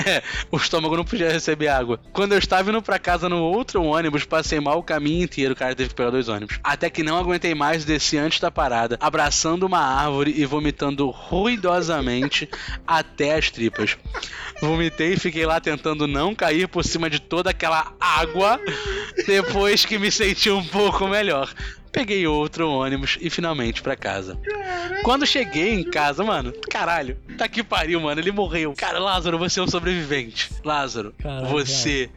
o estômago não podia receber água. Quando eu estava indo pra casa no outro ônibus, passei mal o caminho inteiro. O cara teve que pegar dois ônibus. Até que não aguentei mais, desci antes da parada, abraçando uma árvore e vomitando ruidosamente até as tripas. Vomitei e fiquei lá tentando não cair por cima de toda aquela água depois que me senti um pouco melhor. Peguei outro ônibus e finalmente pra casa. Quando cheguei em casa, mano, caralho, tá que pariu, mano, ele morreu. Cara, Lázaro, você é um sobrevivente. Lázaro, Caralho, você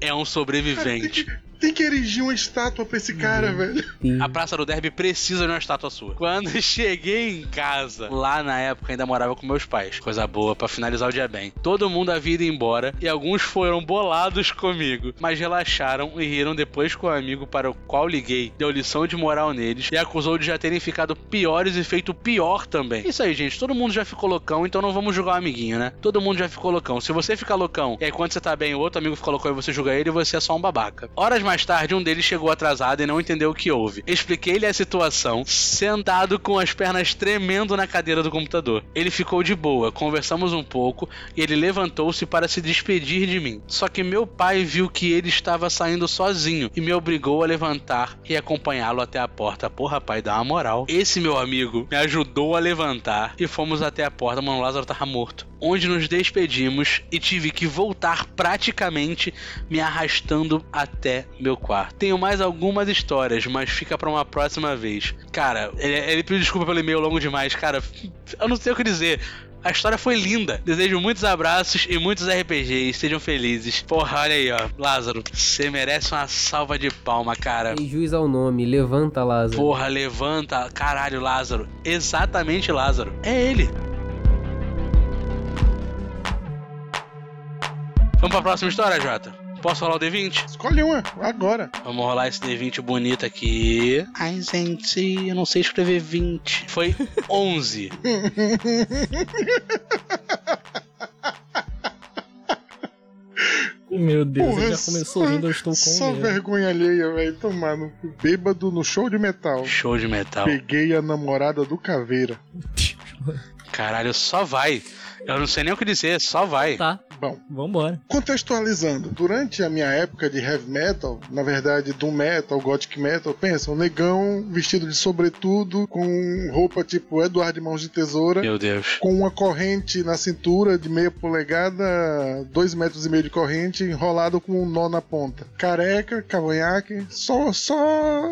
é um sobrevivente. Tem que erigir uma estátua pra esse cara, velho. A Praça do Derby precisa de uma estátua sua. Quando cheguei em casa, lá na época ainda morava com meus pais. Coisa boa, pra finalizar o dia bem. Todo mundo havia ido embora e alguns foram bolados comigo, mas relaxaram e riram depois que o amigo para o qual liguei deu lição de moral neles e acusou de já terem ficado piores e feito pior também. Isso aí, gente. Todo mundo já ficou loucão, então não vamos julgar o amiguinho, né? Todo mundo já ficou loucão. Se você ficar loucão e aí quando você tá bem, o outro amigo ficou loucão e você julga ele, você é só um babaca. Horas mais tarde, um deles chegou atrasado e não entendeu o que houve. Expliquei-lhe a situação, sentado com as pernas tremendo na cadeira do computador. Ele ficou de boa, conversamos um pouco e ele levantou-se para se despedir de mim. Só que meu pai viu que ele estava saindo sozinho e me obrigou a levantar e acompanhá-lo até a porta. Porra, pai, dá uma moral. Esse meu amigo me ajudou a levantar e fomos até a porta. Mano, o Lázaro tava morto. Onde nos despedimos e tive que voltar praticamente me arrastando até meu quarto. Tenho mais algumas histórias, mas fica pra uma próxima vez. Cara, ele, ele pediu desculpa pelo e-mail longo demais, cara. Eu não sei o que dizer. A história foi linda. Desejo muitos abraços e muitos RPGs. Sejam felizes. Porra, olha aí, ó. Lázaro, você merece uma salva de palma, cara. tem juiz ao nome. Levanta, Lázaro. Porra, levanta. Caralho, Lázaro. Exatamente, Lázaro. É ele. Vamos pra próxima história, Jota? Posso rolar o D20? Escolhe uma, agora. Vamos rolar esse D20 bonito aqui. Ai, gente, eu não sei escrever 20. Foi 11. Meu Deus, Porra, ele já começou rindo, eu estou com Só medo. vergonha alheia, velho. Cu. Bêbado no show de metal. Show de metal. Peguei a namorada do Caveira. Caralho, só vai. Eu não sei nem o que dizer, só vai. Tá, Bom, vambora. contextualizando, durante a minha época de heavy metal, na verdade doom metal, gothic metal, pensa, um negão vestido de sobretudo, com roupa tipo Eduardo Mãos de Tesoura, Meu Deus. com uma corrente na cintura de meia polegada, dois metros e meio de corrente, enrolado com um nó na ponta. Careca, cavanhaque, só, só...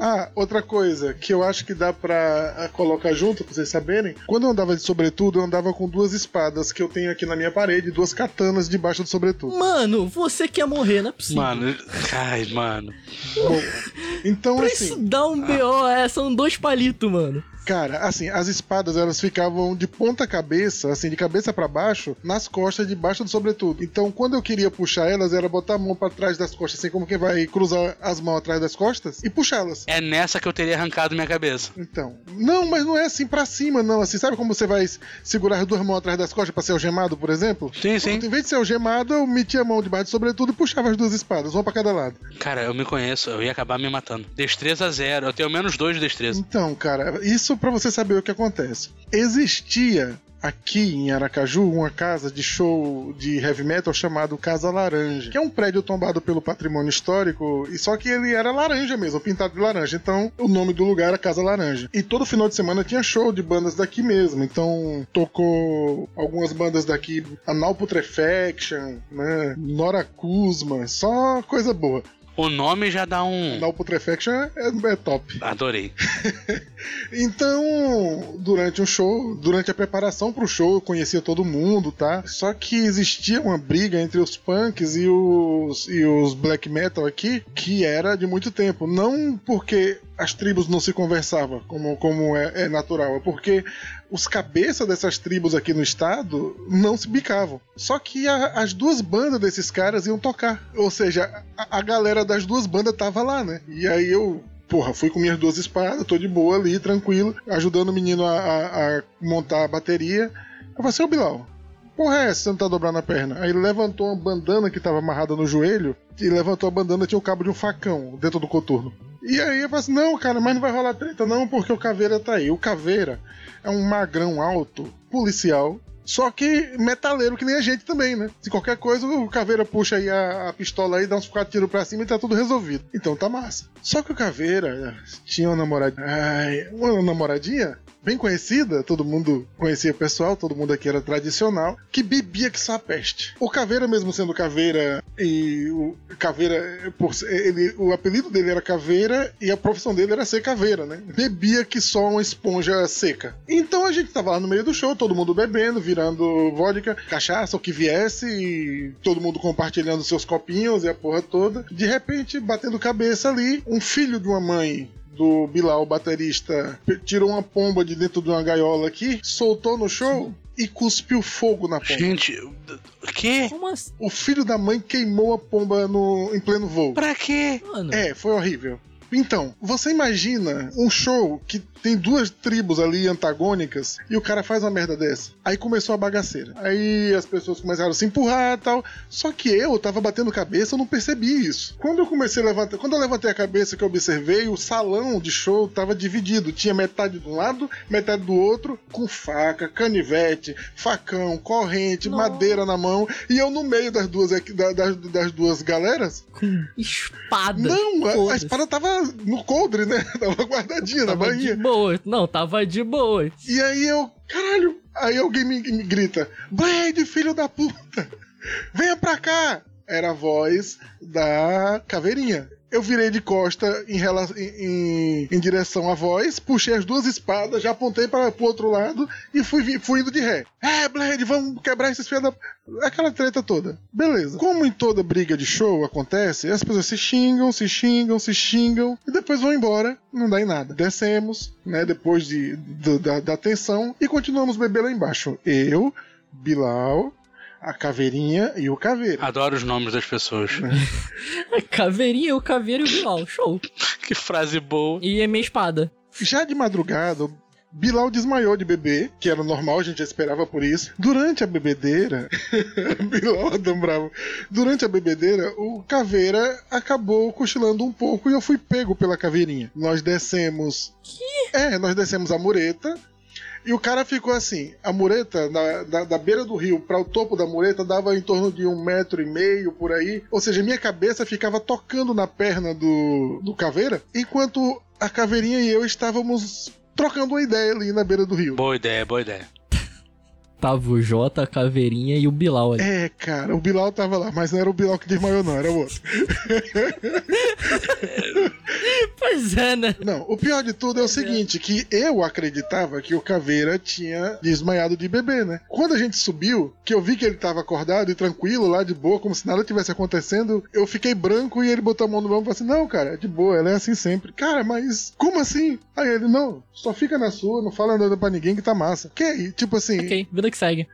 Ah, outra coisa que eu acho que dá pra ah, colocar junto, pra vocês saberem, quando eu andava de sobretudo, eu andava com duas espadas que eu tenho aqui na minha parede, duas katanas de debaixo do sobretudo. Mano, você quer morrer, não é possível. Mano, ai, mano. Então, Pra assim, isso dar um BO, é, são dois palitos, mano. Cara, assim, as espadas elas ficavam de ponta cabeça, assim, de cabeça pra baixo, nas costas, debaixo do sobretudo. Então, quando eu queria puxar elas, era botar a mão pra trás das costas, assim como quem vai cruzar as mãos atrás das costas e puxá-las. É nessa que eu teria arrancado minha cabeça. Então, não, mas não é assim pra cima, não. Assim, sabe como você vai segurar as duas mãos atrás das costas pra ser algemado, por exemplo? Sim, sim. Pronto, em vez de ser algemado, eu metia a mão debaixo do sobretudo e puxava as duas espadas, uma pra cada lado. Cara, eu me conheço, eu ia acabar me matando. Destreza zero, eu tenho menos dois de destreza. Então, cara, isso pra você saber o que acontece. Existia aqui em Aracaju uma casa de show de heavy metal chamado Casa Laranja, que é um prédio tombado pelo patrimônio histórico, e só que ele era laranja mesmo, pintado de laranja. Então, o nome do lugar era Casa Laranja. E todo final de semana tinha show de bandas daqui mesmo. Então, tocou algumas bandas daqui, Anal Putrefaction, né, Nora Kuzma, só coisa boa. O nome já dá um. Anal Putrefaction é, é top. Adorei. Então, durante um show, durante a preparação pro show, eu conhecia todo mundo, tá? Só que existia uma briga entre os punks e os, e os black metal aqui, que era de muito tempo. Não porque as tribos não se conversavam, como, como é, é natural, é porque os cabeças dessas tribos aqui no estado não se bicavam. Só que a- as duas bandas desses caras iam tocar. Ou seja, a, a galera das duas bandas tava lá, né? E aí eu Porra, fui com minhas duas espadas, tô de boa ali, tranquilo, ajudando o menino a, a- a montar a bateria. Eu falei assim, ô Bilal, porra é essa? Você não tá dobrando a perna? Aí levantou uma bandana que tava amarrada no joelho, e levantou a bandana tinha o cabo de um facão dentro do coturno. E aí eu falei assim, não, cara, mas não vai rolar treta não, porque o Caveira tá aí. O Caveira é um magrão alto, policial, só que metaleiro que nem a gente também, né? Se qualquer coisa, o Caveira puxa aí a, a pistola aí, dá uns quatro tiros pra cima e tá tudo resolvido. Então tá massa. Só que o Caveira tinha uma namoradinha. Uma namoradinha bem conhecida, todo mundo conhecia pessoal, todo mundo aqui era tradicional, que bebia que só a peste. O Caveira, mesmo sendo Caveira, e o Caveira, por ele, o apelido dele era Caveira e a profissão dele era ser Caveira, né? Bebia que só uma esponja seca. Então a gente tava lá no meio do show, todo mundo bebendo, virando vodka, cachaça, o que viesse, e todo mundo compartilhando seus copinhos e a porra toda. De repente, batendo cabeça ali, um filho de uma mãe do Bilal, o baterista, tirou uma pomba de dentro de uma gaiola aqui, soltou no show e cuspiu fogo na pomba. Gente, o quê? Como assim, O filho da mãe queimou a pomba no, em pleno voo. Pra quê? mano? É, foi horrível. Então, você imagina um show que tem duas tribos ali antagônicas e o cara faz uma merda dessa. Aí começou a bagaceira. Aí as pessoas começaram a se empurrar e tal. Só que eu tava batendo cabeça, eu não percebi isso. Quando eu comecei a levantar, quando eu levantei a cabeça que eu observei, o salão de show tava dividido. Tinha metade de um lado, metade do outro, com faca, canivete, facão, corrente, Nossa. madeira na mão. E eu no meio das duas, das, das duas galeras. Com espada. Não, a- a, espada tava no coldre, né? Tava guardadinha na Tava de bainha. boa. Não, tava de boa. E aí eu, caralho, aí alguém me, me grita: Blade, filho da puta, venha pra cá. Era a voz da caveirinha. Eu virei de costa em, rela- em- em- em direção à voz, puxei as duas espadas, já apontei para o outro lado e fui, fui indo de ré. É, Blade, vamos quebrar esses filhos da. Aquela treta toda. Beleza. Como em toda briga de show acontece, as pessoas se xingam, se xingam, se xingam e depois vão embora. Não dá em nada. Descemos, né? Depois de, do- da, da tensão e continuamos beber lá embaixo. Eu, Bilal, a caveirinha e o caveira. Adoro os nomes das pessoas. A Caveirinha, o caveiro e o Bilal. Show. que frase boa. E é minha espada. Já de madrugada, Bilal desmaiou de beber, que era normal, a gente já esperava por isso. Durante a bebedeira, Bilal Adão Bravo. Durante a bebedeira, o caveira acabou cochilando um pouco e eu fui pego pela caveirinha. Nós descemos. Que? É, nós descemos a mureta. E o cara ficou assim, a mureta, na- da, da beira do rio para o topo da mureta, dava em torno de um metro e meio por aí. Ou seja, minha cabeça ficava tocando na perna do, do caveira, enquanto a caveirinha e eu estávamos trocando uma ideia ali na beira do rio. Boa ideia, boa ideia. Tava o Jota, a Caveirinha e o Bilal ali. É, cara, o Bilal tava lá, mas não era o Bilal que desmaiou, não, era o outro. Pois é, né? Não, o pior de tudo é o seguinte, que eu acreditava que o Caveira tinha desmaiado de bebê, né? Quando a gente subiu, que eu vi que ele tava acordado e tranquilo lá, de boa, como se nada tivesse acontecendo, eu fiquei branco e ele botou a mão no ombro e falou assim, não, cara, é de boa, ela é assim sempre. Cara, mas como assim? Aí ele, não, só fica na sua, não fala nada pra ninguém que tá massa. Que aí, tipo assim, Ok, vida que segue.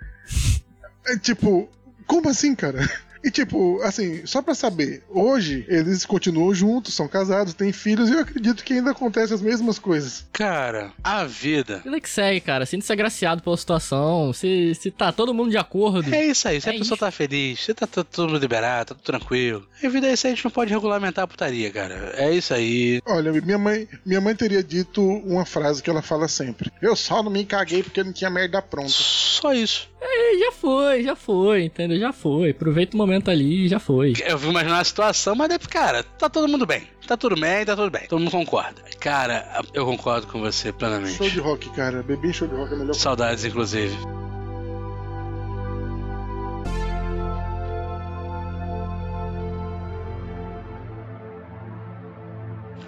é tipo, como assim, cara? E tipo, assim, só pra saber, hoje eles continuam juntos, são casados, têm filhos e eu acredito que ainda acontecem as mesmas coisas. Cara, a vida. Vida que segue, cara. Sinta-se agraciado pela situação. Se, se tá todo mundo de acordo. É isso aí, se a É pessoa isso. tá feliz, se tá tudo liberado, tá tudo tranquilo. A vida é isso aí, a gente não pode regulamentar a putaria, cara. É isso aí. Olha, minha mãe, minha mãe teria dito uma frase que ela fala sempre: Eu só não me caguei porque não tinha merda pronta. Só isso. É, já foi, já foi, entendeu? Já foi. Aproveita o momento ali e já foi. Eu vou imaginar a situação, mas, é, cara, tá todo mundo bem. Tá tudo bem, tá tudo bem. Todo mundo concorda. Cara, eu concordo com você plenamente. Show de rock, cara. Em show de rock é a melhor Saudades, inclusive.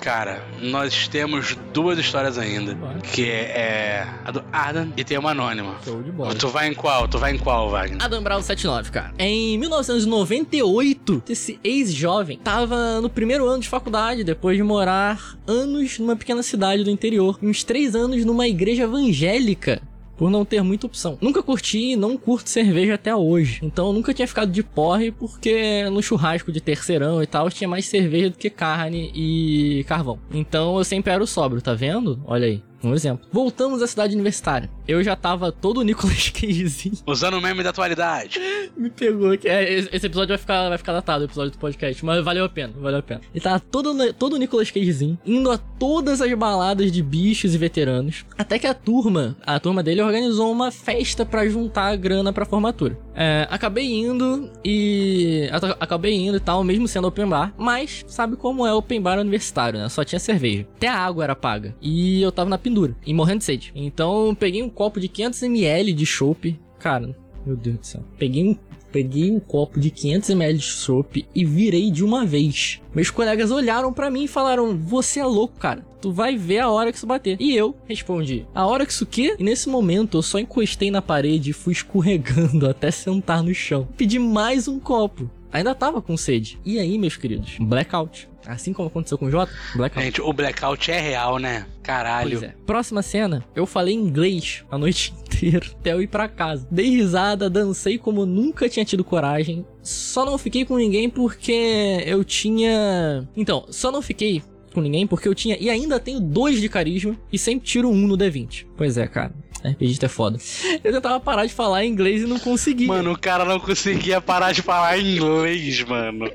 Cara, nós temos duas histórias ainda. Que é a do Adam e tem uma anônima. Show de bola. Tu vai em qual? Tu vai em qual, Wagner? Adam Brown 79, cara. Em 1998, esse ex-jovem tava no primeiro ano de faculdade, depois de morar anos numa pequena cidade do interior, uns três anos numa igreja evangélica. Por não ter muita opção. Nunca curti e não curto cerveja até hoje. Então eu nunca tinha ficado de porre porque no churrasco de terceirão e tal tinha mais cerveja do que carne e carvão. Então eu sempre era o sóbrio, tá vendo? Olha aí. Um exemplo. Voltamos à cidade universitária. Eu já tava todo Nicolas Cagezinho. Usando o meme da atualidade. Me pegou aqui. É, esse episódio vai ficar, vai ficar datado, o episódio do podcast, mas valeu a pena, valeu a pena. Ele tava todo, todo o Nicolas Cagezinho, indo a todas as baladas de bichos e veteranos, até que a turma, a turma dele organizou uma festa pra juntar a grana pra formatura. É, acabei indo e... Acabei indo e tal, mesmo sendo open bar, mas sabe como é open bar universitário, né? Só tinha cerveja. Até a água era paga. E eu tava na pendura, e morrendo de sede. Então peguei um copo de 500ml de chopp, cara... Meu Deus do céu. Peguei um, peguei um copo de 500ml de chopp e virei de uma vez. Meus colegas olharam pra mim e falaram: Você é louco, cara. Tu vai ver a hora que isso bater. E eu respondi: A hora que isso quê? E nesse momento eu só encostei na parede e fui escorregando até sentar no chão. Pedi mais um copo. Ainda tava com sede. E aí, meus queridos? Blackout. Assim como aconteceu com o Jota, blackout. Gente, o blackout é real, né? Caralho. É. Próxima cena, eu falei inglês a noite inteira até eu ir pra casa. Dei risada, dancei como nunca tinha tido coragem. Só não fiquei com ninguém porque eu tinha. Então, só não fiquei com ninguém porque eu tinha e ainda tenho dois de carisma e sempre tiro um no D20. Pois é, cara. RPG é foda. Eu tentava parar de falar inglês e não conseguia. Mano, o cara não conseguia parar de falar inglês, mano.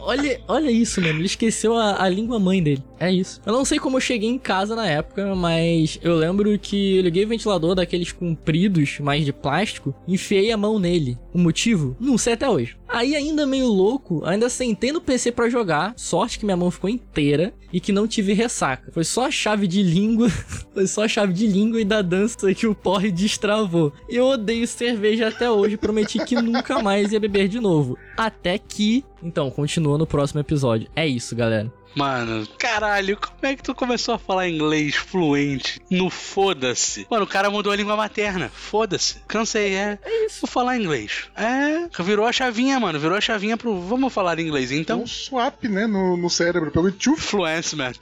Olha, olha isso, mano. Ele esqueceu a, a língua mãe dele. É isso. Eu não sei como eu cheguei em casa na época, mas eu lembro que eu liguei o ventilador daqueles compridos, mais de plástico, e enfiei a mão nele. O motivo? Não sei até hoje. Aí, ainda meio louco, ainda sentei no PC pra jogar. Sorte que minha mão ficou inteira e que não tive ressaca. Foi só a chave de língua. Foi só a chave de língua e da dança que o porre destravou. Eu odeio cerveja até hoje. Prometi que nunca mais ia beber de novo. Até que. Então, continua no próximo episódio. É isso, galera. Mano, caralho, como é que tu começou a falar inglês fluente no foda-se? Mano, o cara mudou a língua materna. Foda-se. Cansei, é. É isso. Vou falar inglês. É. Virou a chavinha, mano. Virou a chavinha pro. Vamos falar inglês Então, então. um swap, né, no, no cérebro. Pegou e tchuf. Fluence, man.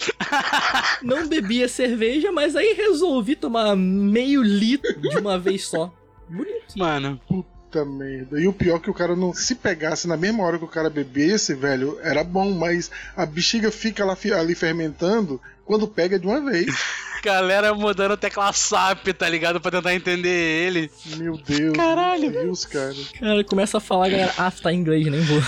Não bebia cerveja, mas aí resolvi tomar meio litro de uma vez só. Bonito. Mano, Puta merda. E o pior é que o cara não. Se pegasse na mesma hora que o cara bebesse, velho, era bom, mas a bexiga fica lá, ali fermentando quando pega de uma vez. galera mudando tecla SAP, tá ligado? Pra tentar entender ele. Meu Deus. Caralho. Meu Deus, cara. Cara, começa a falar, galera. Ah, tá em inglês, nem vou.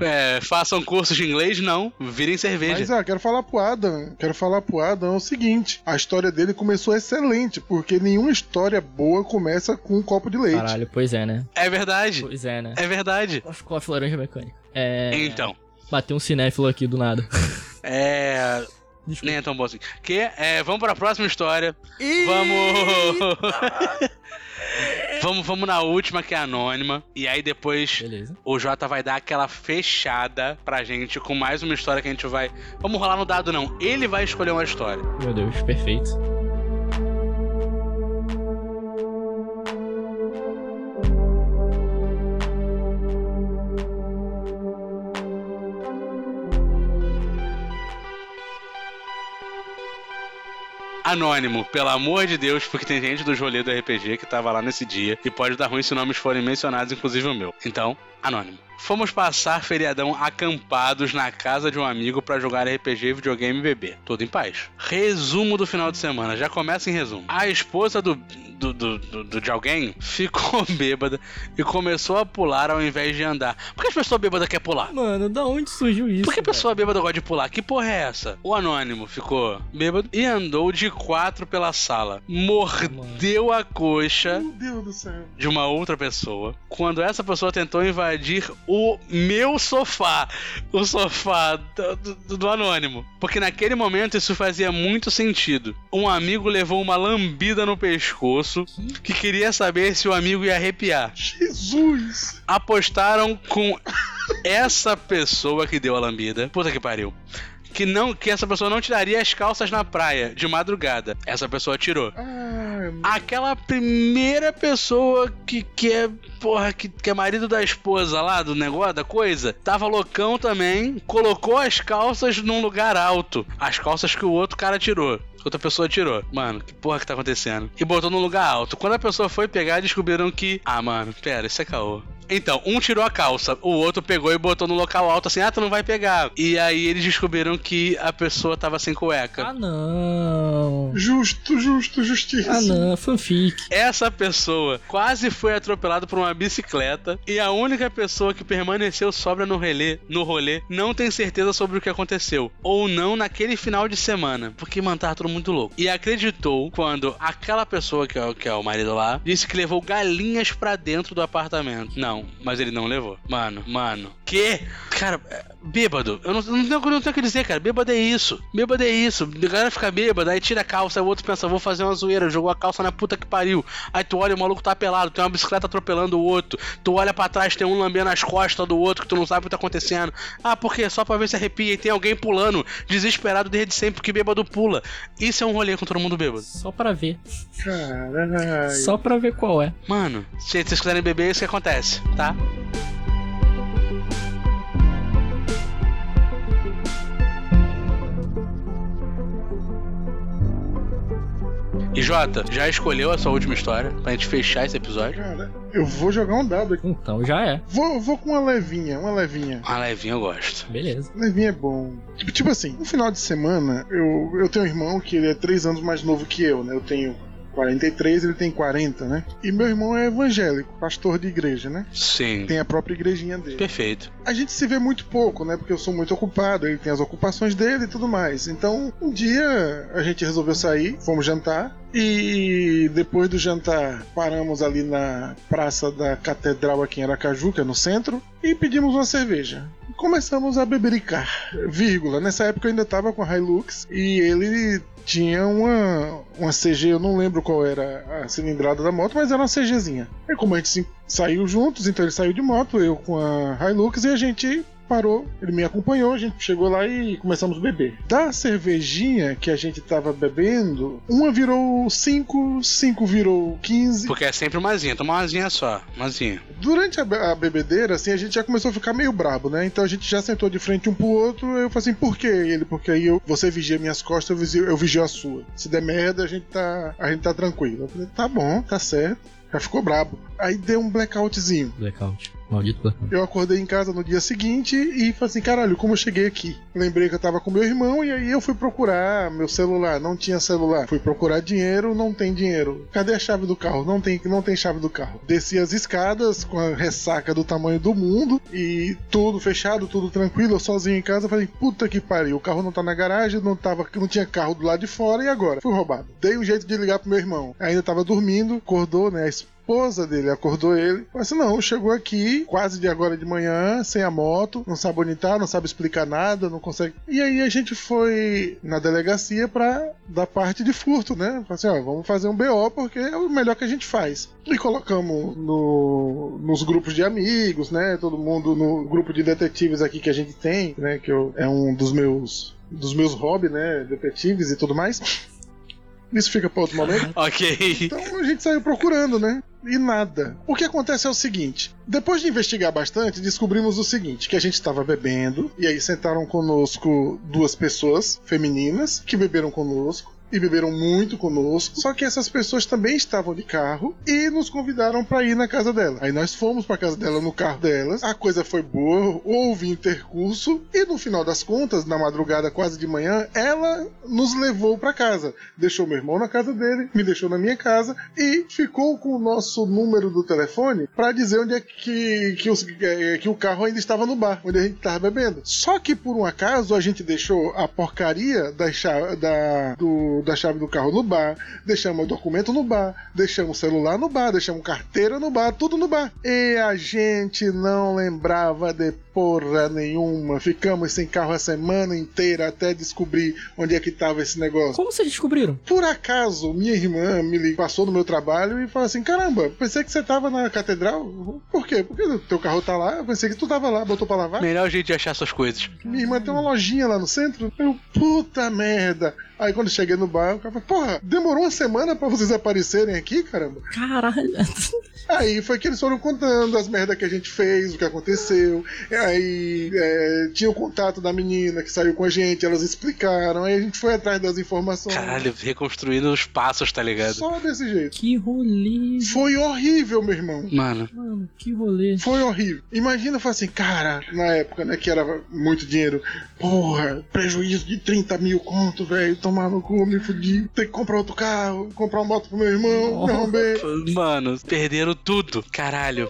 É, façam cursos de inglês? Não. Virem cerveja. Mas ah, quero falar pro Adam. Quero falar pro Adam o seguinte: a história dele começou excelente, porque nenhuma história boa começa com um copo de leite. Caralho, pois é, né? É verdade. Pois é, né? É verdade. Coffee, coffee laranja mecânica. É. Então. Bateu um cinéfilo aqui do nada. É. Desculpa. Nem é tão bom assim. Que é, vamos pra próxima história. Ih! Vamos. Vamos, vamos na última, que é anônima. E aí depois Beleza. o Jota vai dar aquela fechada pra gente com mais uma história que a gente vai. Vamos rolar no dado, não. Ele vai escolher uma história. Meu Deus, perfeito. Anônimo, pelo amor de Deus, porque tem gente do rolê do RPG que tava lá nesse dia e pode dar ruim se nomes forem mencionados, inclusive o meu. Então, anônimo. Fomos passar feriadão acampados na casa de um amigo pra jogar RPG, videogame e beber. Tudo em paz. Resumo do final de semana. Já começa em resumo. A esposa do, do, do, do- de alguém ficou bêbada e começou a pular ao invés de andar. Por que as pessoas bêbadas querem pular? Mano, da onde surgiu isso? Por que a pessoa bêbada gosta de pular? Que porra é essa? O anônimo ficou bêbado e andou de quatro pela sala. Mordeu a coxa Meu Deus do céu. de uma outra pessoa. Quando essa pessoa tentou invadir o meu sofá. O sofá do, do- do anônimo. Porque naquele momento isso fazia muito sentido. Um amigo levou uma lambida no pescoço que queria saber se o amigo ia arrepiar Jesus! apostaram com essa pessoa que deu a lambida. Puta que pariu. Que não, que essa pessoa não tiraria as calças na praia de madrugada. Essa pessoa tirou. Ai, Aquela primeira pessoa que, que é, porra, que, que é marido da esposa lá, do negócio, da coisa, tava loucão também, colocou as calças num lugar alto. As calças que o outro cara tirou. que Outra pessoa tirou. Mano, que porra que tá acontecendo? E botou num lugar alto. Quando a pessoa foi pegar, descobriram que. Ah, mano, pera, isso é caô. Então, um tirou a calça, o outro pegou e botou no local alto assim, ah, tu não vai pegar. E aí eles descobriram que a pessoa tava sem cueca. Ah, não. justo, justo, justiça. Não. Fanfic. Essa pessoa quase foi atropelada por uma bicicleta e a única pessoa que permaneceu sobra no relé, no rolê, não tem certeza sobre o que aconteceu. Ou não naquele final de semana. Porque, mano, tava todo muito louco. E acreditou quando aquela pessoa, que é, o- que é o marido lá, disse que levou galinhas pra dentro do apartamento. Não, mas ele não levou. Mano, mano. Que? Cara, bêbado. Eu não, não, tenho, não tenho o que dizer, cara. Bêbado é isso. Bêbado é isso. A galera fica bêbada, aí tira a calça, aí o outro pensa, vou fazer uma zoeira, jogou a calça na puta que pariu. Aí tu olha, o maluco tá pelado, tem uma bicicleta atropelando o outro. Tu olha pra trás, tem um lambendo as costas do outro que tu não sabe o que tá acontecendo. Ah, por quê? Só pra ver se arrepia. E tem alguém pulando, desesperado desde sempre que bêbado pula. Isso é um rolê com todo mundo bêbado. Só pra ver. Caralho. Só pra ver qual é. Mano, se vocês quiserem beber, é isso que acontece, tá? E Jota, já escolheu a sua última história pra gente fechar esse episódio? Cara, eu vou jogar um dado aqui. Então já é. Vou, vou com uma levinha, uma levinha. Uma levinha eu gosto. Beleza. Levinha é bom. Tipo assim, no final de semana, eu, eu tenho um irmão que ele é três anos mais novo que eu, né? Eu tenho 43, ele tem 40, né? E meu irmão é evangélico, pastor de igreja, né? Sim. Tem a própria igrejinha dele. Perfeito. A gente se vê muito pouco, né? Porque eu sou muito ocupado, ele tem as ocupações dele e tudo mais. Então, um dia a gente resolveu sair, fomos jantar. E depois do jantar, paramos ali na praça da Catedral aqui em Aracaju, que é no centro, e pedimos uma cerveja. Começamos a bebericar, vírgula. Nessa época eu ainda tava com a Hilux e ele tinha uma, uma CG, eu não lembro qual era a cilindrada da moto, mas era uma CGzinha. E como a gente saiu juntos, então ele saiu de moto, eu com a Hilux, e a gente parou, ele me acompanhou, a gente chegou lá e começamos a beber. Da cervejinha que a gente tava bebendo, uma virou 5, 5 virou 15. Porque é sempre umazinha, toma umazinha só. Umazinha. Durante a, be- a bebedeira, assim, a gente já começou a ficar meio brabo, né? Então a gente já sentou de frente um pro outro. Eu falei assim, por quê? Ele, porque aí eu, você vigia minhas costas, eu vigio, eu vigio a sua. Se der merda, a gente tá, a gente tá tranquilo. Eu falei, tá bom, tá certo. Já ficou brabo. Aí deu um blackoutzinho. Blackout. Maldito blackout. Eu acordei em casa no dia seguinte e falei assim: caralho, como eu cheguei aqui? Lembrei que eu tava com meu irmão e aí eu fui procurar meu celular. Não tinha celular. Fui procurar dinheiro, não tem dinheiro. Cadê a chave do carro? Não tem, não tem chave do carro. Desci as escadas com a ressaca do tamanho do mundo e tudo fechado, tudo tranquilo. Eu sozinho em casa falei: puta que pariu, o carro não tá na garagem, não, tava, não tinha carro do lado de fora e agora? Fui roubado. Dei um jeito de ligar pro meu irmão. Ainda tava dormindo, acordou, né? Esposa dele acordou ele. Falou assim: não, chegou aqui quase de agora de manhã, sem a moto, não sabe bonitar, não sabe explicar nada, não consegue. E aí a gente foi na delegacia pra dar parte de furto, né? Assim: ó, vamos fazer um BO porque é o melhor que a gente faz. E colocamos no, nos grupos de amigos, né? Todo mundo no grupo de detetives aqui que a gente tem, né? Que eu, é um dos meus dos meus hobbies, né? Detetives e tudo mais. Isso fica para outro momento. ok. Então a gente saiu procurando, né? E nada. O que acontece é o seguinte: depois de investigar bastante, descobrimos o seguinte: que a gente estava bebendo, e aí sentaram conosco duas pessoas femininas que beberam conosco e beberam muito conosco. Só que essas pessoas também estavam de carro e nos convidaram para ir na casa dela. Aí nós fomos para casa dela no carro delas. A coisa foi boa, houve intercurso e no final das contas, na madrugada quase de manhã, ela nos levou para casa. Deixou meu irmão na casa dele, me deixou na minha casa e ficou com o nosso número do telefone para dizer onde é que, que, os, que o carro ainda estava no bar, onde a gente estava bebendo. Só que por um acaso a gente deixou a porcaria da, da do da chave do carro no bar, deixamos o documento no bar, deixamos o celular no bar, deixamos carteira no bar, tudo no bar. E a gente não lembrava de porra nenhuma. Ficamos sem carro a semana inteira até descobrir onde é que tava esse negócio. Como vocês descobriram? Por acaso, minha irmã me passou no meu trabalho e falou assim: caramba, pensei que você tava na catedral. Por quê? Porque o teu carro tá lá, eu pensei que tu tava lá, botou pra lavar. Melhor jeito de achar suas coisas. Minha irmã tem uma lojinha lá no centro. Eu, puta merda. Aí quando cheguei no bar, o cara falou, porra, demorou uma semana pra vocês aparecerem aqui, caramba. Caralho. Aí foi que eles foram contando as merdas que a gente fez, o que aconteceu. Aí é, tinha o contato da menina que saiu com a gente, elas explicaram. Aí a gente foi atrás das informações. Caralho, reconstruindo os passos, tá ligado? Só desse jeito. Que rolê. Foi horrível, meu irmão. Mano. Mano, que rolê. Foi horrível. Imagina, eu falei assim, cara, na época, né, que era muito dinheiro. Porra, prejuízo de 30 mil conto, velho. Tomar no cu, me fudi. Ter que comprar outro carro, comprar uma moto pro meu irmão, me arrombei. Mano, perderam tudo. Caralho.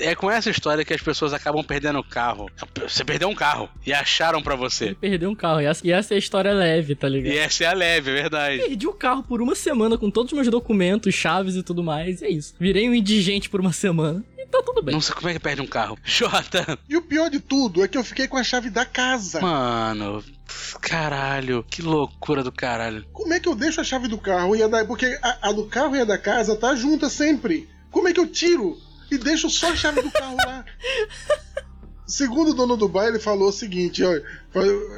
É com essa história que as pessoas acabam perdendo o carro. Você perdeu um carro e acharam pra você. Perdeu um carro. E essa, e essa é a história leve, tá ligado? E essa é a leve, é verdade. Perdi o carro por uma semana com todos os meus documentos, chaves e tudo mais. E é isso. Virei um indigente por uma semana. E tá tudo bem. Não sei como é que perde um carro. Jota. E o pior de tudo é que eu fiquei com a chave da casa. Mano, caralho. Que loucura do caralho. Como é que eu deixo a chave do carro e a da. Porque a, a do carro e a da casa tá junta sempre. Como é que eu tiro e deixo só a chave do carro lá? Segundo o dono do bar, ele falou o seguinte: ó,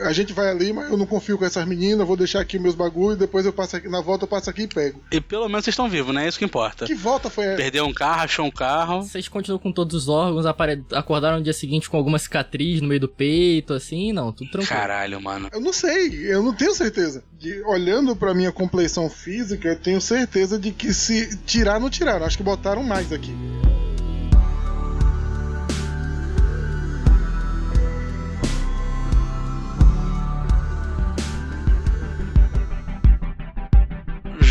a gente vai ali, mas eu não confio com essas meninas, vou deixar aqui meus bagulhos, depois eu passo aqui, na volta eu passo aqui e pego. E pelo menos vocês estão vivos, né? É isso que importa. Que volta foi essa? Perdeu um carro, achou um carro. Vocês continuam com todos os órgãos, apare- acordaram no dia seguinte com alguma cicatriz no meio do peito, assim? Não, tudo tranquilo. Caralho, mano. Eu não sei, eu não tenho certeza. De- olhando pra minha compleição física, eu tenho certeza de que se tirar, não tiraram. Acho que botaram mais aqui.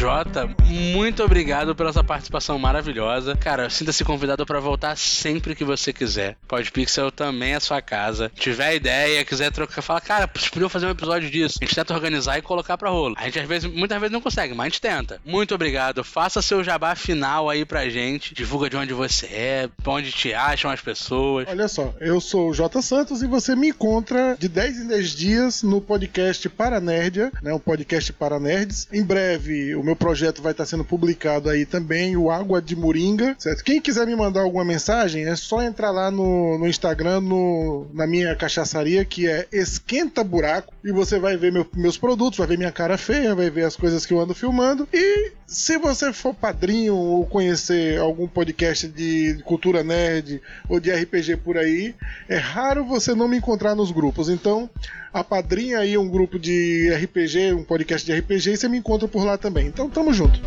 Jota, muito obrigado pela sua participação maravilhosa. Cara, sinta-se convidado pra voltar sempre que você quiser. Podpixel também é sua casa. Tiver ideia, quiser trocar, fala, cara, podiam fazer um episódio disso. A gente tenta organizar e colocar pra rolo. A gente às vezes, muitas vezes não consegue, mas a gente tenta. Muito obrigado. Faça seu jabá final aí pra gente. Divulga de onde você é, onde te acham as pessoas. Olha só, eu sou o J Santos e você me encontra de 10 em 10 dias no podcast Paranerdia, né, um podcast para nerds. Em breve, o meu projeto vai estar sendo publicado aí também, o Água de Moringa, certo? Quem quiser me mandar alguma mensagem, é só entrar lá no, no Instagram, no, na minha cachaçaria, que é Esquenta Buraco, e você vai ver meu- meus produtos, vai ver minha cara feia, vai ver as coisas que eu ando filmando, e se você for padrinho ou conhecer algum podcast de cultura nerd ou de RPG por aí, é raro você não me encontrar nos grupos. Então, a padrinha aí um grupo de RPG, um podcast de RPG, e você me encontra por lá também. Então, tamo junto.